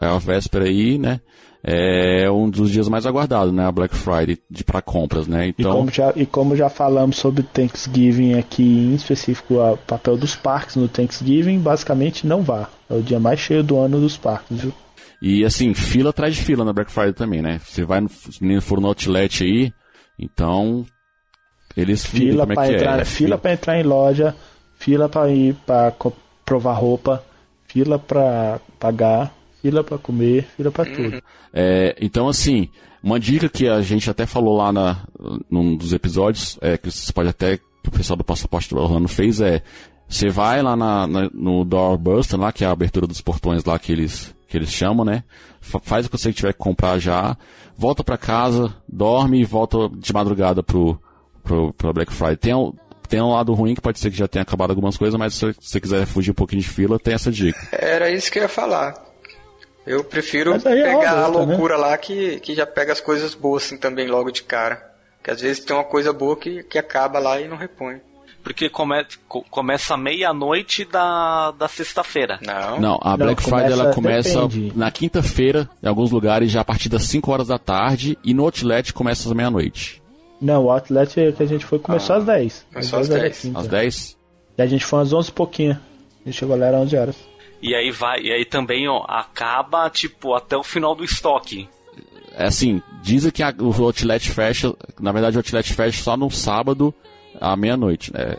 é a véspera aí, né? É um dos dias mais aguardados, né? A Black Friday de para compras, né? E, Então, como já, e como já falamos sobre Thanksgiving aqui, em específico o papel dos parques no Thanksgiving, basicamente não vá. É o dia mais cheio do ano dos parques, viu? E assim, fila atrás de fila na Black Friday também, né? Você vai, no, os meninos foram no outlet aí, então. Eles Fila é para que entrar, é. fila para entrar em loja, fila para ir para provar roupa, fila para pagar, fila para comer, fila para tudo. É, então, assim, uma dica que a gente até falou lá na, num dos episódios, é, que você pode até, que o pessoal do Passaporte do Orlando fez, é, você vai lá na, na- no Doorbuster, lá, que é a abertura dos portões lá que eles, que eles chamam, né? Fa- Faz o que você tiver que comprar já, volta pra casa, dorme e volta de madrugada pro, pro, pro Black Friday. Tem um, tem um lado ruim que pode ser que já tenha acabado algumas coisas, mas se você quiser fugir um pouquinho de fila, tem essa dica. Era isso que eu ia falar. Eu prefiro é pegar a luta, né? loucura lá que, que já pega as coisas boas assim também logo de cara. Que às vezes tem uma coisa boa que, que acaba lá e não repõe. Porque come, co- começa meia-noite da, da sexta-feira. Não. Não, a Não, Black Friday ela começa- começa depende. na quinta-feira, em alguns lugares, já a partir das 5 horas da tarde, e no Outlet começa às meia-noite. Não, o outlet que a gente foi começou às 10. Começou às 10 da 10. quinta. Às 10? E a gente foi às 11 e pouquinho. A gente chegou lá era 11 horas. E aí vai, e aí também ó, acaba tipo até o final do estoque. É assim, dizem que a, o Outlet fecha, na verdade o Outlet fecha só no sábado à meia-noite, né?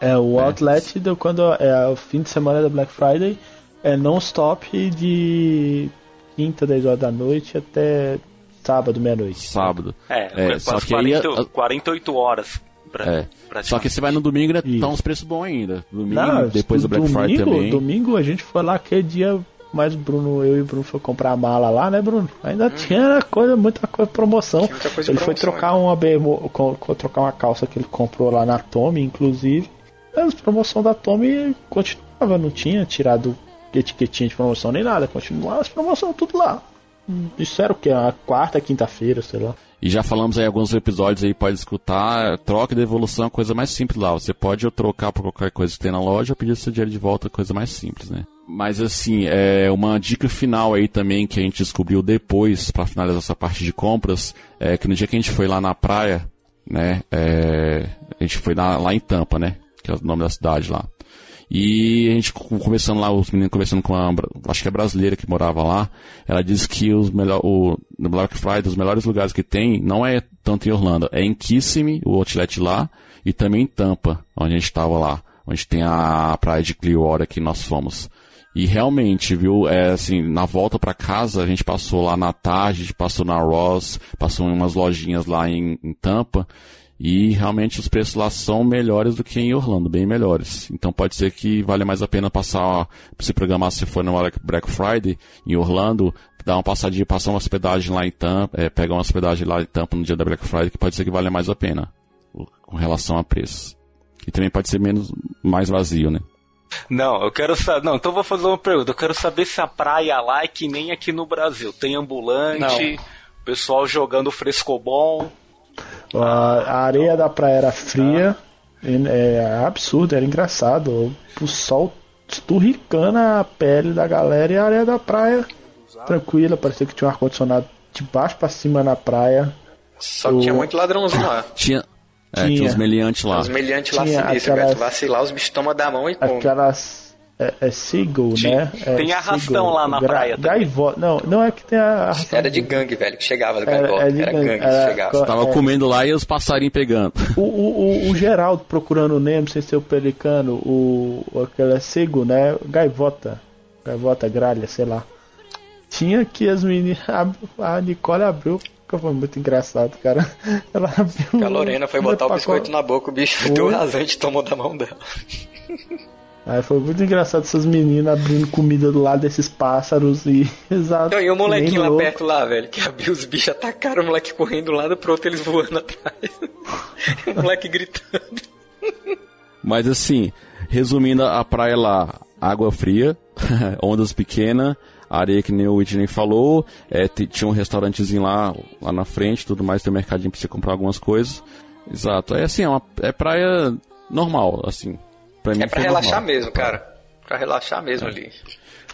É, o Outlet, do, quando é o fim de semana da Black Friday, é non-stop de quinta, 10 horas da noite até sábado, meia-noite. Sábado. É, É, só quase que aí 40, 48 horas. Pra, É. pra Só que você vai no domingo, né? Tá uns preços bons ainda. Domingo, Não, depois do Black domingo, Friday também. Domingo a gente foi lá aquele dia, mas Bruno, eu e o Bruno foi comprar a mala lá, né, Bruno? Ainda tinha coisa, muita coisa promoção. muita coisa ele foi promoção, trocar uma bermu- co- co- trocar uma calça que ele comprou lá na Tommy, inclusive. As promoção da Tommy continuava, não tinha tirado etiquetinha de promoção nem nada, continuava as promoções tudo lá. Isso era o que? A quarta, quinta-feira, sei lá. E já falamos aí alguns episódios aí, pode escutar. Troca e devolução é a coisa mais simples lá. Você pode trocar por qualquer coisa que tem na loja ou pedir seu dinheiro de volta, coisa mais simples, né? Mas assim, é uma dica final aí também que a gente descobriu depois, pra finalizar essa parte de compras, é que no dia que a gente foi lá na praia, né? é, a gente foi lá, lá em Tampa, né? Que é o nome da cidade lá. E a gente co- conversando lá, os meninos conversando com a, acho que é brasileira que morava lá, ela disse que os melhor, o, Black Friday, os melhores lugares que tem, não é tanto em Orlando, é em Kissimmee, o outlet lá, e também em Tampa, onde a gente estava lá, onde tem a praia de Clearwater que nós fomos. E realmente, viu, é assim, na volta pra casa, a gente passou lá na tarde, a gente passou na Ross, passou em umas lojinhas lá em, em Tampa, e realmente os preços lá são melhores do que em Orlando, bem melhores. Então pode ser que vale mais a pena passar, se programar se for no Black Friday em Orlando, dar uma passadinha, passar uma hospedagem lá em Tampa, é, pegar uma hospedagem lá em Tampa no dia da Black Friday, que pode ser que valha mais a pena, com relação a preço. E também pode ser menos, mais vazio, né? Não, eu quero saber. Não, então eu vou fazer uma pergunta. Eu quero saber se a praia lá é que nem aqui no Brasil. Tem ambulante, pessoal jogando frescobol. A, a areia da praia era fria, e- é absurdo, era engraçado. O sol esturricando a pele da galera e a areia da praia tranquila, parecia que tinha um ar-condicionado de baixo pra cima na praia. Só que tinha O- muito ladrãozinho lá. <laughs> Tinha, é, Tinha. tinha uns meliantes lá. Os meliantes lá Tinha sinistros, aquelas- vacilar, os bichos tomam da mão e comem. Aquelas. É, é seagull, né? É tem arrastão seagull, lá na praia também. Gaivota. Não, não é que tem a arrastão. Era de gangue, velho, que chegava do Era- gaivota. é de Era gangue, gangue que era- chegava. Tava É. comendo lá e os passarinhos pegando. O, o, o, o Geraldo procurando o Nemo sem ser o pelicano, o, o aquela cego, né? Gaivota. Gaivota, gralha, sei lá. Tinha que as meninas. <laughs> A, Nicole abriu. que Foi muito engraçado, cara. <laughs> Ela abriu. A Lorena foi <laughs> botar o biscoito na boca, o bicho Oi? deu rasante e tomou da mão dela. Aí foi muito engraçado essas meninas abrindo comida do lado desses pássaros e. <laughs> Exato. Não, e o molequinho lá louco. perto lá, velho, que abriu os bichos, atacaram o moleque correndo um lado pro outro, eles voando <laughs> atrás. o moleque gritando. Mas assim, resumindo a praia lá, água fria, <laughs> ondas pequenas, areia que nem o Whitney falou, é, tinha um restaurantezinho lá, lá na frente, tudo mais, tem um mercadinho pra você comprar algumas coisas. Exato, é assim, é uma é praia normal, assim. Pra mim É pra relaxar normal. mesmo, cara. Pra relaxar mesmo ali.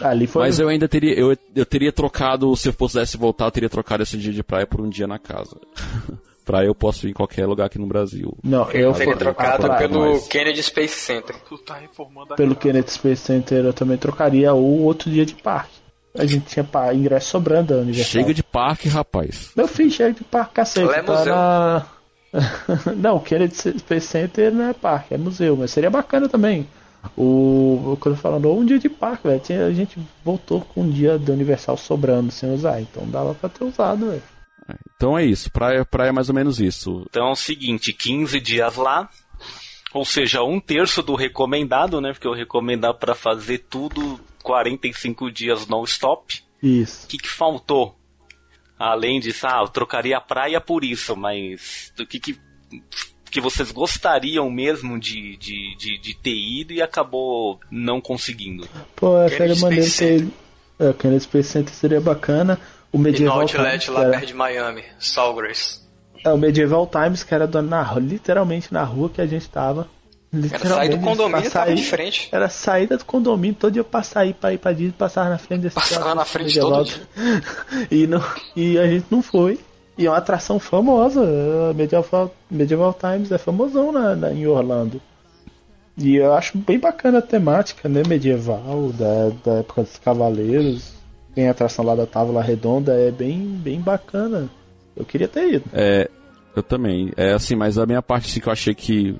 Ali foi. Mas eu ainda teria, eu, eu teria trocado, se eu pudesse voltar, eu teria trocado esse dia de praia por um dia na casa. <laughs> praia eu posso ir em qualquer lugar aqui no Brasil. Não, eu Teria fui- trocado a praia- pelo mas- Kennedy Space Center. Tu tá reformando a Pelo Kennedy Space Center eu também trocaria o outro dia de parque. A gente tinha ingresso sobrando da Universal. Chega de parque, rapaz. Meu filho, chega de parque, cacete. Lá é tá museu. na- <laughs> não, o Kennedy Space Center não é parque, é museu, mas seria bacana também. O, o que eu tô falando, um dia de parque, velho. A gente voltou com um dia da Universal sobrando sem usar, então dava pra ter usado, velho. Então é isso, praia, praia é mais ou menos isso. Então é o seguinte, 15 dias lá, ou seja, um terço do recomendado, né? Porque o recomendado para fazer tudo 45 dias non-stop. Isso. O que, que faltou? Além disso, ah, eu trocaria a praia por isso, mas do que, que, que vocês gostariam mesmo de, de, de, de ter ido e acabou não conseguindo? Pô, é seria maneiro Space ter. É, o Kennedy Space Center seria bacana. O E no Medieval Outlet Times, lá que era- perto de Miami, Sawgrass. É, o Medieval Times, que era do- na, rua- literalmente na rua que a gente tava. Era sair do condomínio sair- de frente. Era saída do condomínio, todo dia pra sair, pra ir pra Disney, passava na frente desse Passava na frente medieval. todo <laughs> e, não, e a gente não foi. E é uma atração famosa. a Medieval, Medieval Times é famosão na, na- em Orlando. E eu acho bem bacana a temática, né? Medieval, da, da época dos cavaleiros. tem a atração lá da Távola Redonda, é bem, bem bacana. Eu queria ter ido. É, eu também. É assim, mas a minha parte assim, que eu achei que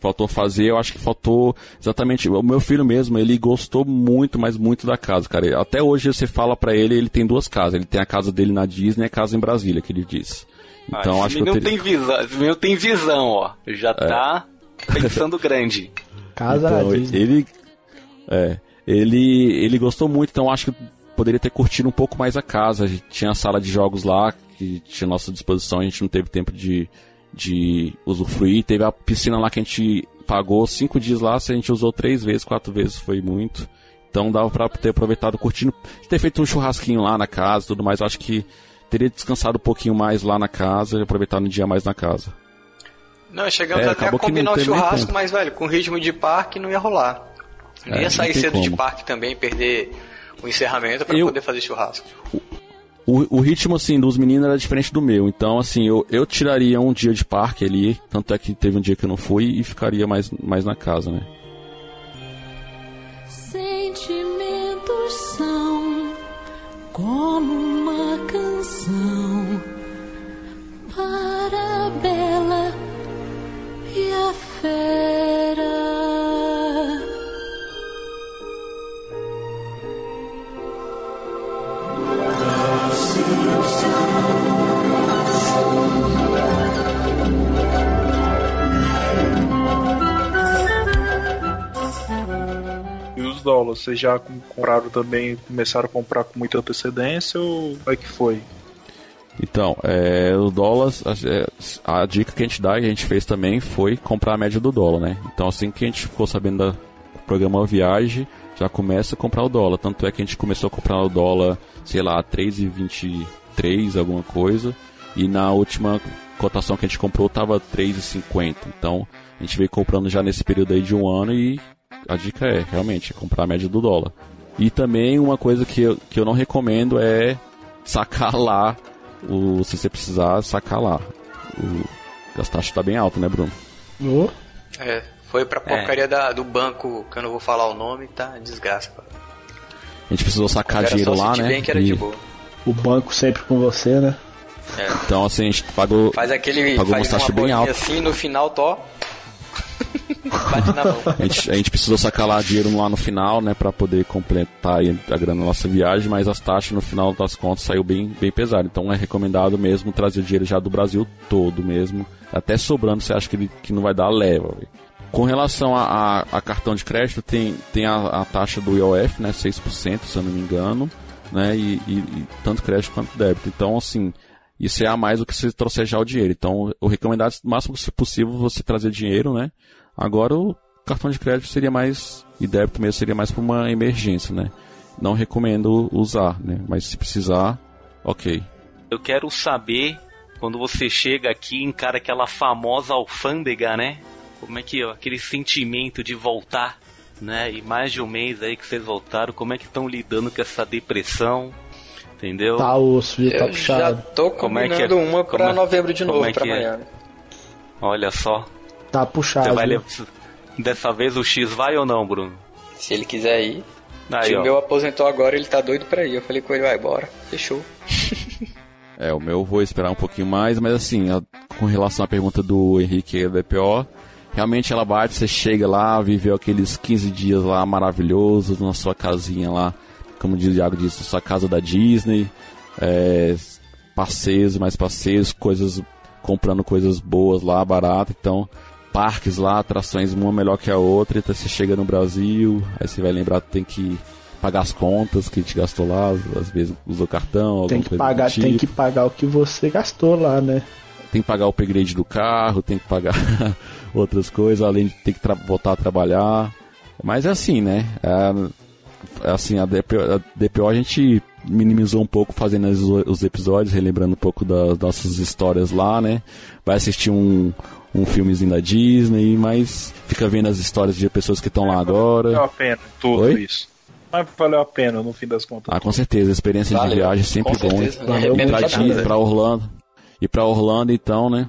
faltou fazer, eu acho que faltou exatamente. O meu filho mesmo, ele gostou muito, mas muito da casa, cara. Até hoje você fala pra ele, ele tem duas casas. Ele tem a casa dele na Disney e a casa em Brasília, que ele disse. Então ah, acho esse que eu teria... tem visão, esse menino tem visão, ó. Já tá pensando grande. <laughs> Casa Então, na Disney. ele é, ele ele gostou muito, então acho que poderia ter curtido um pouco mais a casa. A gente tinha a sala de jogos lá que tinha à nossa disposição, a gente não teve tempo de de usufruir. Teve a piscina lá que a gente pagou cinco dias lá, se a gente usou três vezes, quatro vezes foi muito. Então dava pra ter aproveitado curtindo, ter feito um churrasquinho lá na casa, e tudo mais. Eu acho que teria descansado um pouquinho mais lá na casa e aproveitado um dia mais na casa. Não, chegamos É, até a combinar o nem churrasco, mas, velho, com ritmo de parque não ia rolar. Não É, ia sair cedo de como. parque também, perder o encerramento pra Eu- poder fazer churrasco. O, o ritmo, assim, dos meninos era diferente do meu. Então, assim, eu, eu tiraria um dia de parque ali. Tanto é que teve um dia que eu não fui e ficaria mais, mais na casa, né? Sentimentos são como uma canção para a bela e a fera. Dólares, vocês já com- compraram também, começaram a comprar com muita antecedência ou como é que foi? Então, é, o dólar, a, é, a dica que a gente dá e a gente fez também foi comprar a média do dólar, né? Então, assim que a gente ficou sabendo do programa Viagem, já começa a comprar o dólar. Tanto é que a gente começou a comprar o dólar, sei lá, 3,23, alguma coisa. E na última cotação que a gente comprou tava 3,50. Então, a gente veio comprando já nesse período aí de um ano e a dica é, realmente, comprar a média do dólar. E também uma coisa que eu, que eu não recomendo é sacar <laughs> lá, o, se você precisar, sacar lá. O, as taxas tá bem alto, né, Bruno? Ô, É, foi pra porcaria da- do banco, que eu não vou falar o nome, tá? Desgraça. cara. A gente precisou sacar Era dinheiro só lá, né? que era E- de boa. o banco sempre com você, né? É. Então, assim, a gente pagou, Faz aquele. pagou faz uma taxa uma bem alta. assim, no final, tó. Bate na mão. A gente, a gente precisou sacar lá dinheiro lá no final, né, pra poder completar a grana da nossa viagem, mas as taxas no final das contas saiu bem, bem pesado. Então é recomendado mesmo trazer dinheiro já do Brasil todo mesmo. Até sobrando, você acha que, ele, que não vai dar, leva. véio. Com relação a, a- a cartão de crédito, tem, tem a, a taxa do IOF, né, 6%, se eu não me engano, né, e, e- e tanto crédito quanto débito. Então, assim, isso é a mais do que se já o dinheiro. Então, o recomendado, o máximo possível, você trazer dinheiro, né, Agora o cartão de crédito seria mais e débito mesmo seria mais para uma emergência, né? Não recomendo usar, né? Mas se precisar, ok. Eu quero saber quando você chega aqui e encara aquela famosa alfândega, né? Como é que ó, aquele sentimento de voltar, né? E mais de um mês aí que vocês voltaram, como é que estão lidando com essa depressão? Entendeu? Tá osso, viu? Tá Eu já puxado. tô Como é que é? combinando uma pra é- novembro de novo, é pra é? Miami. Olha só. Tá puxado. Você vai levar. Dessa vez o X vai ou não, Bruno? Se ele quiser ir. Aí, o ó. meu aposentou agora, ele tá doido pra ir. Eu falei com ele, vai, bora. Fechou. <laughs> É, o meu eu vou esperar um pouquinho mais, mas assim, com relação à pergunta do Henrique da DPO, realmente ela bate, você chega lá, viveu aqueles 15 dias lá maravilhosos na sua casinha lá, como o Iago disse, sua casa da Disney, é, passeios, mais passeios, coisas, comprando coisas boas lá, barato, então parques lá, atrações uma melhor que a outra, então você chega no Brasil, aí você vai lembrar que tem que pagar as contas que te gastou lá, às vezes usou cartão, Tem que pagar, tem tipo. que pagar o que você gastou lá, né? Tem que pagar o upgrade do carro, tem que pagar <laughs> outras coisas, além de ter que voltar a trabalhar. Mas é assim, né? É assim, a DPO, a DPO a gente minimizou um pouco fazendo os, os episódios, relembrando um pouco das nossas histórias lá, né? Vai assistir um, um filmezinho da Disney, mas fica vendo as histórias de pessoas que estão lá Valeu agora. a pena tudo Oi? isso. Mas valeu a pena no fim das contas. Ah, com certeza, a experiência de Valeu, viagem é sempre com bom. certeza, não pra, de Disney, pra Orlando. Ir pra Orlando então, né?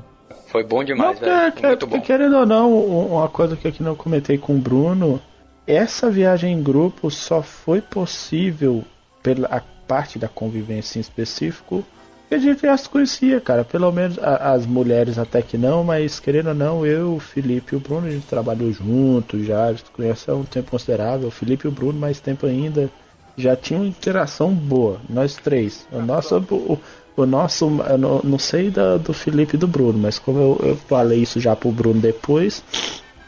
Foi bom Não, demais, porque, velho. Foi muito porque bom. querendo ou não, um- uma coisa que eu aqui não comentei com o Bruno, essa viagem em grupo só foi possível pela, parte da convivência em específico, que a gente já se conhecia, cara. Pelo menos a- as mulheres até que não, mas querendo ou não, eu, o Felipe e o Bruno, a gente trabalhou junto já, a gente conhece há um tempo considerável. O Felipe e o Bruno, mais tempo ainda. Já tinha uma interação boa, nós três. O nosso. O, o nosso. Não, não sei da, do Felipe e do Bruno, mas como eu, eu falei isso já pro Bruno depois,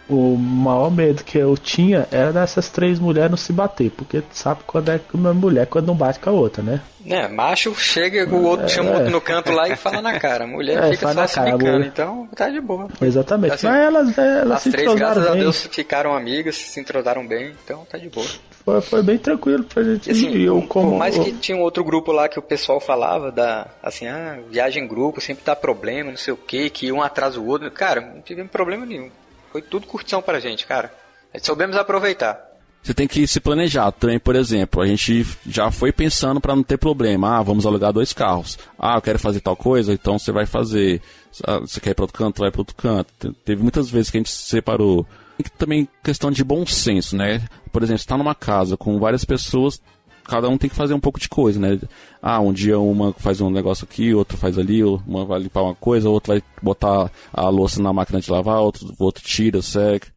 o maior medo que eu tinha era dessas três mulheres não se bater, porque sabe quando é que uma mulher quando não bate com a outra, né? É, macho chega, o outro chama o outro no canto lá e fala na cara. Mulher É, fica só se cara, mulher. então tá de boa. Exatamente. Assim, Mas elas, elas As se três, graças entrosaram a bem. Deus, ficaram amigas, se entrosaram bem, então tá de boa. Foi, foi bem tranquilo pra gente. E assim, e eu por como. mais que tinha um outro grupo lá que o pessoal falava da, assim, ah, viagem em grupo sempre dá problema, não sei o que, que um atrasa o outro. Cara, não tivemos problema nenhum. Foi tudo curtição pra gente, cara. Soubemos aproveitar. Você tem que se planejar também, por exemplo. A gente já foi pensando para não ter problema. Ah, vamos alugar dois carros. Ah, eu quero fazer tal coisa, então você vai fazer. Ah, Você quer ir para outro canto, vai para outro canto. Te- Teve muitas vezes que a gente se separou. E também questão de bom senso, né? Por exemplo, você tá numa casa com várias pessoas, cada um tem que fazer um pouco de coisa, né? Ah, um dia uma faz um negócio aqui, outro faz ali, uma vai limpar uma coisa, outro vai botar a louça na máquina de lavar, outro, outro tira, seca.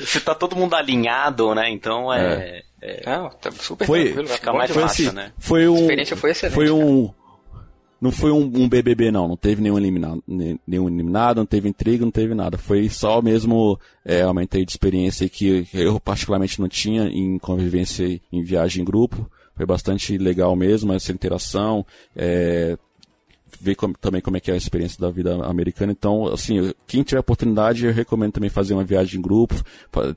Se tá todo mundo alinhado, né? Então é. é- Não, tá super Foi, tranquilo. mais demais. fácil, assim, né? Foi um, A experiência foi excelente, Foi um. Não foi um, um BBB, não. Não teve nenhum eliminado, ne- nenhum eliminado, não teve intriga, não teve nada. Foi só mesmo é, aumentei de experiência que eu particularmente não tinha em convivência em viagem em grupo. Foi bastante legal mesmo essa interação. É, ver como- também como é que é a experiência da vida americana. Então, assim, quem tiver oportunidade, eu recomendo também fazer uma viagem em grupo,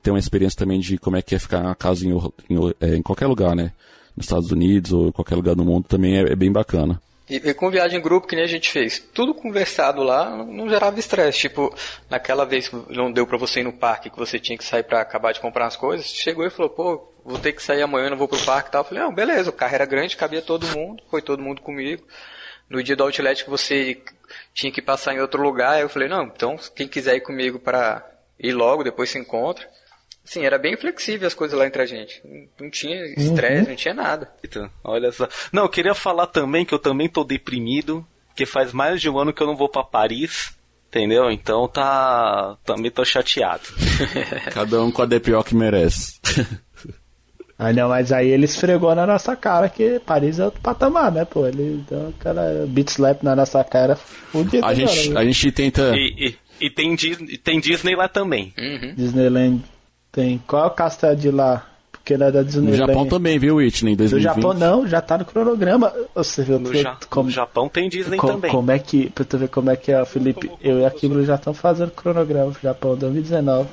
ter uma experiência também de como é que é ficar na casa em, em é, em qualquer lugar, né? Nos Estados Unidos ou em qualquer lugar do mundo também é, é bem bacana. E, e com viagem em grupo, que nem a gente fez, tudo conversado lá não, não gerava estresse. Tipo, naquela vez que não deu pra você ir no parque, que você tinha que sair pra acabar de comprar as coisas, chegou e falou, pô, vou ter que sair amanhã, não vou pro parque e tal. Eu falei, não, beleza, o carro era grande, cabia todo mundo, foi todo mundo comigo. No dia do outlet que você tinha que passar em outro lugar, eu falei, não, então quem quiser ir comigo para ir logo, depois se encontra. Sim, era bem flexível as coisas lá entre a gente. Não- tinha estresse, não tinha nada. Então, olha só. Não, eu queria falar também que eu também tô deprimido, porque faz mais de um ano que eu não vou pra Paris, entendeu? Então tá. Também tô chateado. <laughs> Cada um com a DPO que merece. <laughs> Ah, não, mas aí ele esfregou na nossa cara que Paris é outro patamar, né, pô? Ele deu aquela beat slap na nossa cara. A gente, agora, a né? gente tenta. E, e- e tem, Dis- tem Disney lá também. Disneyland tem. Qual é o castelo de lá? Porque não é da No Disneyland. Japão também, viu, Whitney? Em No 2020. Japão não, já tá no cronograma. Você viu No, Ja- como, no Japão tem Disney co- também. como é que. Pra tu ver como é que é, Felipe. Eu e a Kimberly já estão fazendo cronograma pro Japão 2019.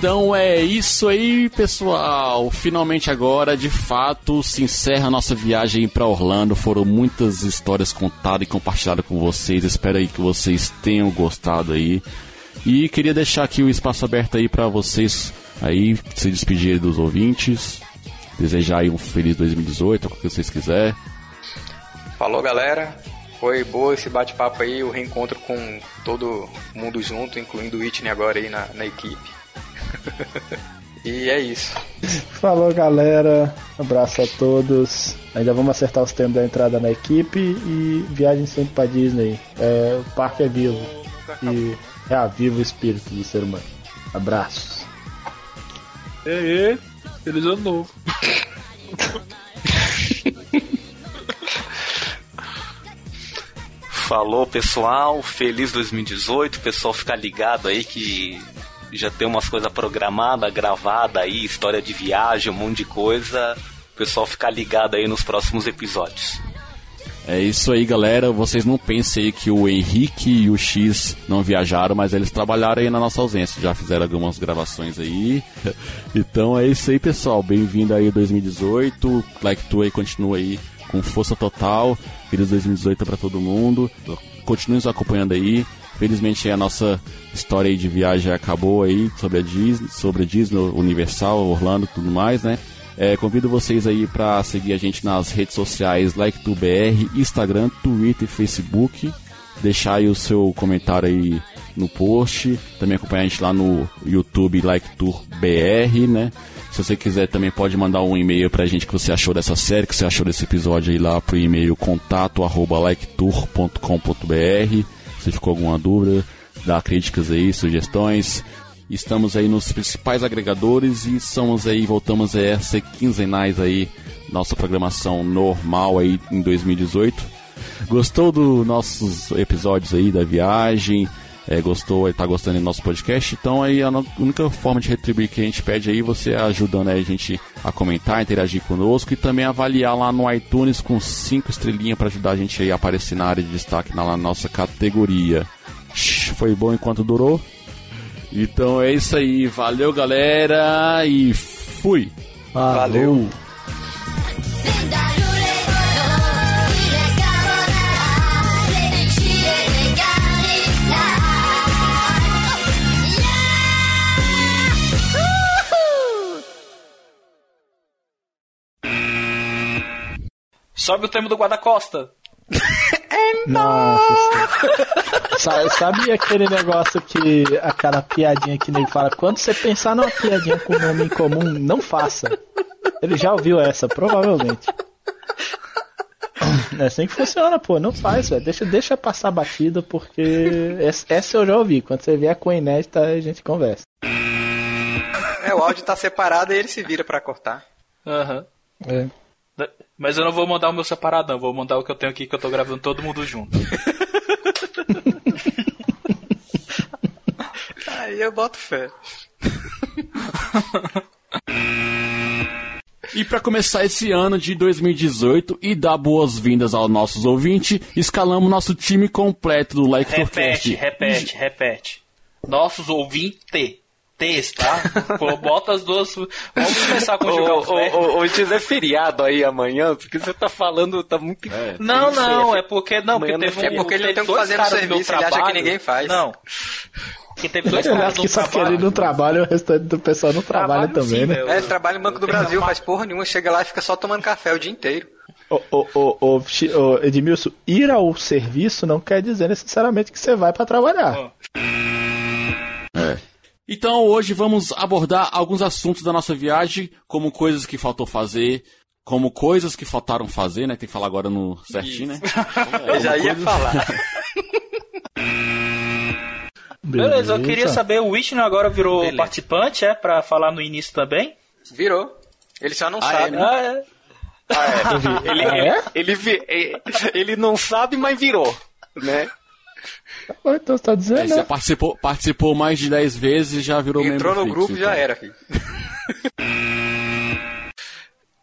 Então é isso aí, pessoal. Finalmente agora, de fato, se encerra a nossa viagem para Orlando. Foram muitas histórias contadas e compartilhadas com vocês. Espero aí que vocês tenham gostado aí. E queria deixar aqui o espaço aberto aí para vocês aí se despedirem dos ouvintes. Desejar aí um feliz 2018, o que vocês quiserem. Falou, galera. Foi boa esse bate-papo aí, o reencontro com todo mundo junto, incluindo o Whitney agora aí na, na equipe. <laughs> e é isso. Falou, galera. Abraço a todos. Ainda vamos acertar os tempos da entrada na equipe e viagem sempre pra Disney. É, o parque é vivo e reaviva o espírito do ser humano. Abraços. E aí, feliz ano novo. Falou, pessoal. Feliz 2018. O pessoal fica ligado aí que já tem umas coisas programadas, gravadas aí, história de viagem, um monte de coisa. O pessoal fica ligado aí nos próximos episódios. É isso aí, galera. Vocês não pensem aí que o Henrique e o X não viajaram, mas eles trabalharam aí na nossa ausência. Já fizeram algumas gravações aí. <laughs> Então é isso aí, pessoal. Bem-vindo aí 2018. Like Tu aí continua aí com força total. Feliz 2018 para todo mundo. Continue nos acompanhando aí. Felizmente a nossa história de viagem acabou aí sobre a Disney, sobre a Disney, Universal, Orlando tudo mais, né? É, convido vocês aí para seguir a gente nas redes sociais LikeTubeBR, Instagram, Twitter Facebook. Deixar aí o seu comentário aí no post. Também acompanhar a gente lá no YouTube LikeTourBR, né? Se você quiser também pode mandar um e-mail pra gente que você achou dessa série, que você achou desse episódio aí lá pro e-mail contato arroba. Se ficou alguma dúvida, dá críticas aí, sugestões. Estamos aí nos principais agregadores e somos aí, voltamos a ser quinzenais aí, nossa programação normal aí em 2018. Gostou dos nossos episódios aí da viagem? É, gostou e tá gostando do nosso podcast? Então aí a única forma de retribuir que a gente pede aí, você ajudando aí a gente a comentar, interagir conosco e também avaliar lá no iTunes com cinco estrelinhas para ajudar a gente aí a aparecer na área de destaque na, na nossa categoria. Foi bom enquanto durou? Então é isso aí, valeu galera e fui! Valeu! Sobe o termo do guarda-costa. <laughs> Nossa senhora. Sa- Sabe aquele negócio que. aquela piadinha que nego fala? Quando você pensar numa piadinha com nome em comum, não faça. Ele já ouviu essa, provavelmente. É assim que funciona, pô. Não faz, velho. Deixa, deixa passar batida, porque essa, eu já ouvi. Quando você vier com a inédita, a gente conversa. É, o áudio tá separado e ele se vira pra cortar. Aham. É. Mas eu não vou mandar o meu separadão, vou mandar o que eu tenho aqui que eu tô gravando todo mundo junto. <laughs> Aí eu boto fé. E para começar esse ano de 2018 e dar boas-vindas aos nossos ouvintes, escalamos nosso time completo do Like Repete, repete, repete. Nossos ouvintes. Ts, tá? Pô, Bota as duas. Vamos começar com <laughs> o jogar Ô, ô, ô, Hoje é feriado aí amanhã, porque você tá falando, tá muito. Não, não, é porque não, porque teve um, É porque ele tem que fazer no serviço, ele acha que ninguém faz. Não. Porque teve dois caras que só que trabalho. ele não trabalha, o restante do pessoal não trabalha Trabalho também, sim, né? meu. É, ele trabalha no Banco do Brasil, faz porra nenhuma, chega lá e fica só tomando café o dia inteiro. Ô, ô, ô, ô, Edmilson, ir ao serviço não quer dizer necessariamente que você vai pra trabalhar. Então hoje vamos abordar alguns assuntos da nossa viagem, como coisas que faltou fazer, como coisas que faltaram fazer, né? Tem que falar agora no certinho, né? Eu já ia coisa- falar. <laughs> Beleza, eu queria saber, o Wishno agora virou Beleza. participante, é? Pra falar no início também? Virou. Ele só não Ah, sabe. é? <laughs> Ah, é. Ele, Ah, ele, é? ele, vi- ele- ele não sabe, mas virou, né? Ô, Então você tá É, dizendo, você né? participou, participou mais de 10 vezes e já virou Entrou membro no fixo, grupo já então. era, filho. <laughs>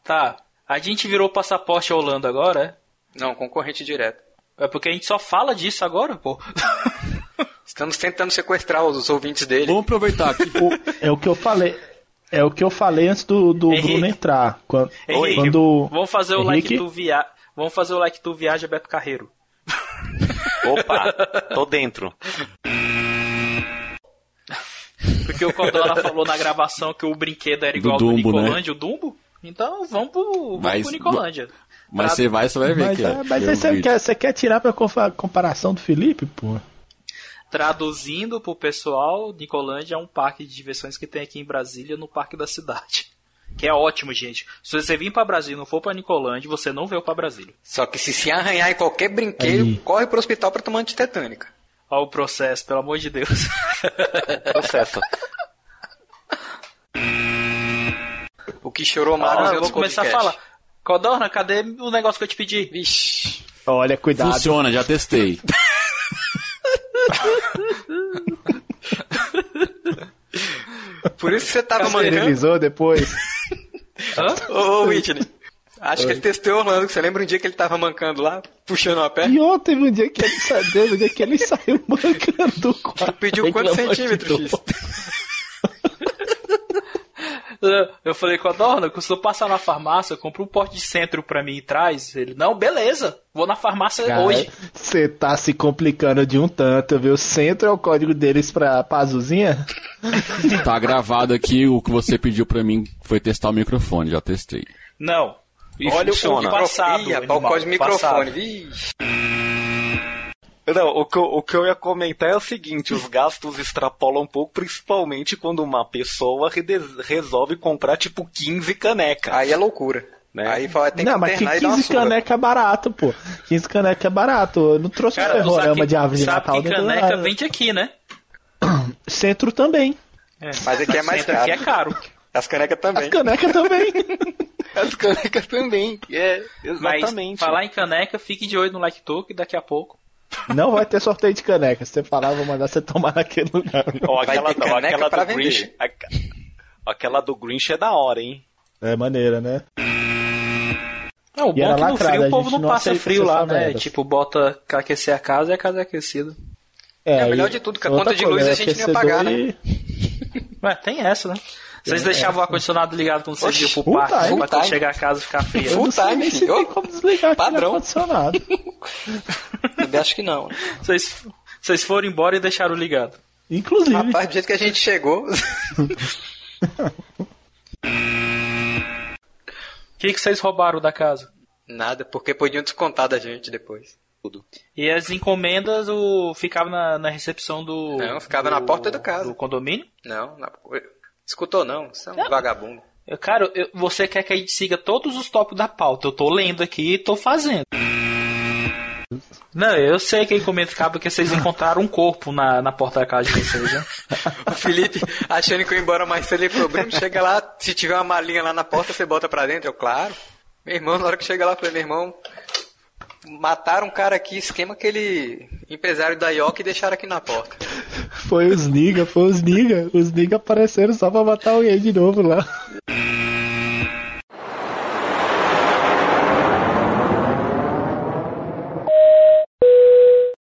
Tá. A gente virou passaporte Holanda agora, Não, concorrente direto. é? É porque a gente só fala disso agora, pô. <laughs> Estamos tentando sequestrar os ouvintes dele. Vamos aproveitar aqui. É o que eu falei. É o que eu falei antes do, do Henrique. Bruno entrar. Quando, Henrique, quando Vamos fazer o like Henrique? tu via... Vamos fazer o like tu viaja Beto Carreiro. Opa, tô dentro. Porque o Codona falou na gravação que o brinquedo era igual do, Dumbo, né? Nicolândia, o Dumbo. Então vamos pro, vamos Mas- pro Nicolândia. Mas você vai, você vai ver Mas, que é, mas aí você quer, você quer tirar pra comparação do Felipe, pô? Traduzindo pro pessoal, Nicolândia é um parque de diversões que tem aqui em Brasília, no Parque da Cidade. Que é ótimo, gente. Se você vir pra Brasília e não for pra Nicolândia, você não veio pra Brasília. Só que se se arranhar em qualquer brinquedo, Aí. corre pro hospital pra tomar antitetânica. Olha o processo, pelo amor de Deus. <laughs> Processo. O que chorou Magos Ah, eu vou começar a podcasts. falar. Codorna, cadê o negócio que eu te pedi? Vixe. Olha, cuidado. Funciona, já testei. <laughs> Por isso que você tava. Esterilizou depois. Ô, ô Whitney. Acho que ele testou o Orlando. Você lembra um dia que ele tava mancando lá, puxando uma perna? E ontem, um dia que ele saiu, um dia que ele saiu mancando do quarto. Pediu quantos centímetros. X? Eu- falei com a dona, que se eu passar na farmácia, compra um pote de centro pra mim e traz. Ele, não, beleza, vou na farmácia hoje. Você tá se complicando de um tanto, viu? Centro é o código deles pra, azulzinha? <laughs> Tá gravado aqui, o que você pediu pra mim foi testar o microfone, já testei. Não. E Olha funciona. o passado. Ih, rapaz, o animal, código de microfone. passado. Vixe. Não, o que, eu, o que eu ia comentar é o seguinte: os gastos extrapolam um pouco, principalmente quando uma pessoa resolve comprar tipo 15 canecas. Aí é loucura. Né? Aí fala, tem não, que mas que internar e dar uma 15 surra. caneca é barato, pô. 15 caneca é barato. Eu não trouxe um Cara, sabe ferrorama de árvore de Natal. que caneca nada. vende aqui, né? <clears throat> Centro também. É. Mas aqui é mais caro. Aqui é caro. As canecas também. As canecas também. <laughs> As canecas também. É, Mas exatamente. falar em caneca, fique de olho no Like Talk daqui a pouco. Não vai ter sorteio de caneca. Se você falar, eu vou mandar você tomar naquele lugar. <laughs> Aquela, caneca aquela do Grinch. a- Aquela do Grinch é da hora, hein? É maneira, né? Não, o E bom é que no frio o povo não não passa frio lá, né? merdas. Tipo, bota pra aquecer a casa e a casa é aquecida. É, aí- melhor de tudo, que a conta de luz a é gente não ia pagar, né? e- Ué, tem essa, né? Vocês deixavam o ar-condicionado ligado quando vocês iam pro parque, pra quando chegar a casa ficar não Full time, filho. tem como desligar Padrão. ar-condicionado. <laughs> Acho que não. Vocês, vocês foram embora e deixaram ligado. Inclusive. Rapaz, do jeito que a gente chegou. O que, que vocês roubaram da casa? Nada, porque podiam descontar da gente depois. E as encomendas o ficava na, na recepção do. Não, ficava na do- porta da casa. Do condomínio? Não, na- escutou não, você é um vagabundo. Eu, cara, eu- você quer que a gente siga todos os tópicos da pauta. Eu tô lendo aqui e tô fazendo. Não, eu sei que a encomenda ficava porque vocês encontraram um corpo na, na porta da casa de vocês, né? <laughs> O Felipe, achando que eu ia embora mais cedo, ele falou, Bruno, chega lá, se tiver uma malinha lá na porta, você bota pra dentro. Eu, claro. Meu irmão, na hora que chega lá, eu falei, meu irmão, mataram um cara aqui, esquema aquele empresário da IOC e deixaram aqui na porta. Foi os niga, foi os niga. Os niga apareceram só pra matar alguém de novo lá.